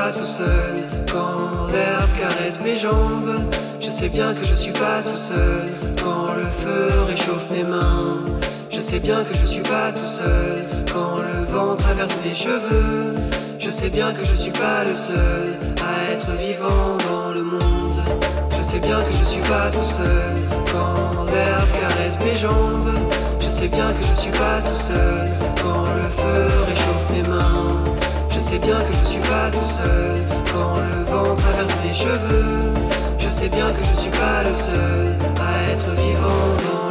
Pas tout seul quand l'herbe caresse mes jambes. Je sais bien que je suis pas tout seul quand le feu réchauffe mes mains. Je sais bien que je suis pas tout seul quand le vent traverse mes cheveux. Je sais bien que je suis pas le seul à être vivant dans le monde. Je sais bien que je suis pas tout seul quand l'herbe caresse mes jambes. Je sais bien que je suis pas tout seul quand le feu réchauffe mes mains. Je sais bien que je suis pas tout seul quand le vent traverse mes cheveux. Je sais bien que je suis pas le seul à être vivant dans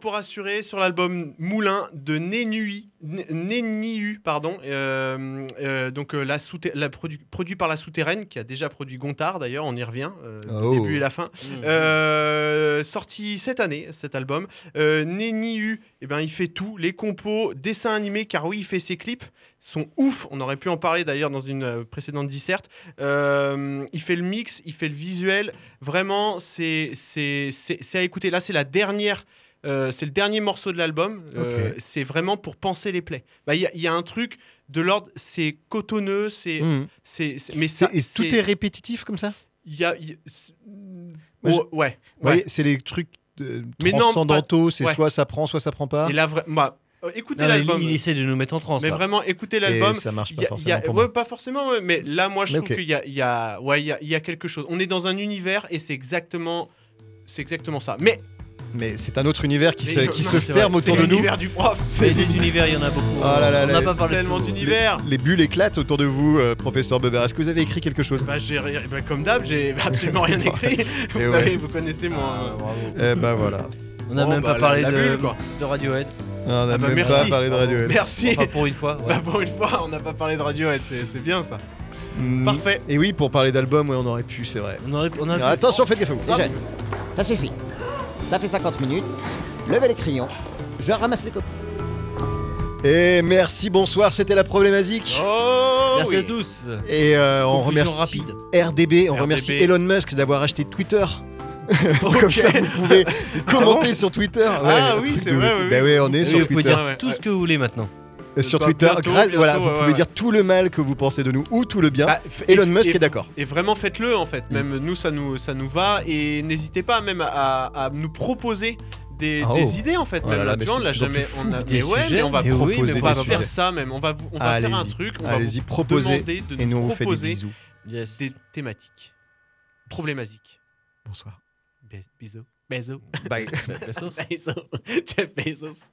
Pour assurer sur l'album Moulin de Nénui, Né- Néniu, pardon. euh, euh, donc euh, la souter- la produ- produit par la souterraine qui a déjà produit Gontard d'ailleurs, on y revient, euh, le Oh. début et la fin. Mmh. Euh, sorti cette année cet album. Euh, Néniu, eh ben il fait tout, les compos, dessins animés, car oui il fait ses clips sont ouf. On aurait pu en parler d'ailleurs dans une précédente disserte. Euh, il fait le mix, il fait le visuel. Vraiment, c'est c'est c'est- c'est à écouter. Là, c'est la dernière. Euh, c'est le dernier morceau de l'album. Euh, c'est vraiment pour penser les plaies. Bah, Il y, a- il y a un truc de l'ordre, c'est cotonneux, c'est, Mhm. c'est, c'est- mais ça, C'est- et tout est répétitif comme ça? Il y a, y je- Oh, ouais, Ouais, ouais. c'est les trucs euh, Mais non, transcendantaux, c'est ouais. soit ça prend, soit ça prend pas. Et là, vra- euh, écoutez l'album. il essaie de nous mettre en transe. Mais là. vraiment, écoutez l'album. ça marche pas Il y a- il y a- forcément pour ouais, moi. pas forcément, ouais, mais là, moi, je Mais trouve qu'il y a, il y, a, ouais, il y, a, il y a quelque chose. On est dans un univers et c'est exactement, c'est exactement ça. Mais Mais c'est un autre univers qui se, Mais qui non, se c'est ferme vrai, autour c'est de nous. l'univers du prof. Mais des univers, il y en a beaucoup. Oh là là on n'a pas parlé tellement d'univers. Les bulles éclatent autour de vous, euh, professeur Beber. Est-ce que vous avez écrit quelque chose Bah, bah, comme d'hab, j'ai absolument rien écrit. vous Et savez, vous connaissez mon. Eh ben voilà. On n'a Bon, même bah, pas parlé la- la de, bulle, quoi. de Radiohead. Non, on n'a Ah bah, même merci. pas parlé de Radiohead. Merci. Enfin, pour une fois. ouais. Bah, pour une fois, on n'a pas parlé de Radiohead, c'est, c'est bien ça. Mm. Parfait. Et oui, pour parler d'album, ouais, on aurait pu, c'est vrai. On aurait, on aurait Ah, attention, faites gaffe à vous. Ça suffit. Ça fait 50 minutes. Levez les crayons. Je ramasse les copies. Et merci, bonsoir, c'était la problématique. Oh Merci oui. à tous. Et euh, on Conclusion remercie rapide. RDB, on RDB. remercie Elon Musk d'avoir acheté Twitter. Comme ça, vous pouvez commenter sur Twitter. Ah oui, c'est vrai, oui, Bah oui. on est sur vous pouvez Twitter. dire ouais, tout ce que vous voulez maintenant. Euh, sur Bah, Twitter, bientôt, grâce- bientôt, voilà, vous ouais, pouvez ouais. dire tout le mal que vous pensez de nous ou tout le bien. Bah, Elon et- Musk et- est d'accord. Et vraiment faites-le en fait. Même nous ça nous ça nous va et n'hésitez pas même à, à nous proposer des, Ah, des oh. idées en fait. Oh même là là, là, mais tu vois, on l'a jamais. On a, mais Des ouais, sujets, mais on va mais oui, proposer, mais on va des faire sujets. ça même. On va vous- on va faire un truc. On va Allez-y, vous proposez demander de et nous nous des proposer bisous. Yes. des thématiques problématiques. Bonsoir. Bis- Bisous. Bisous. Bye. Bezos. Bezos. Jeff Bezos.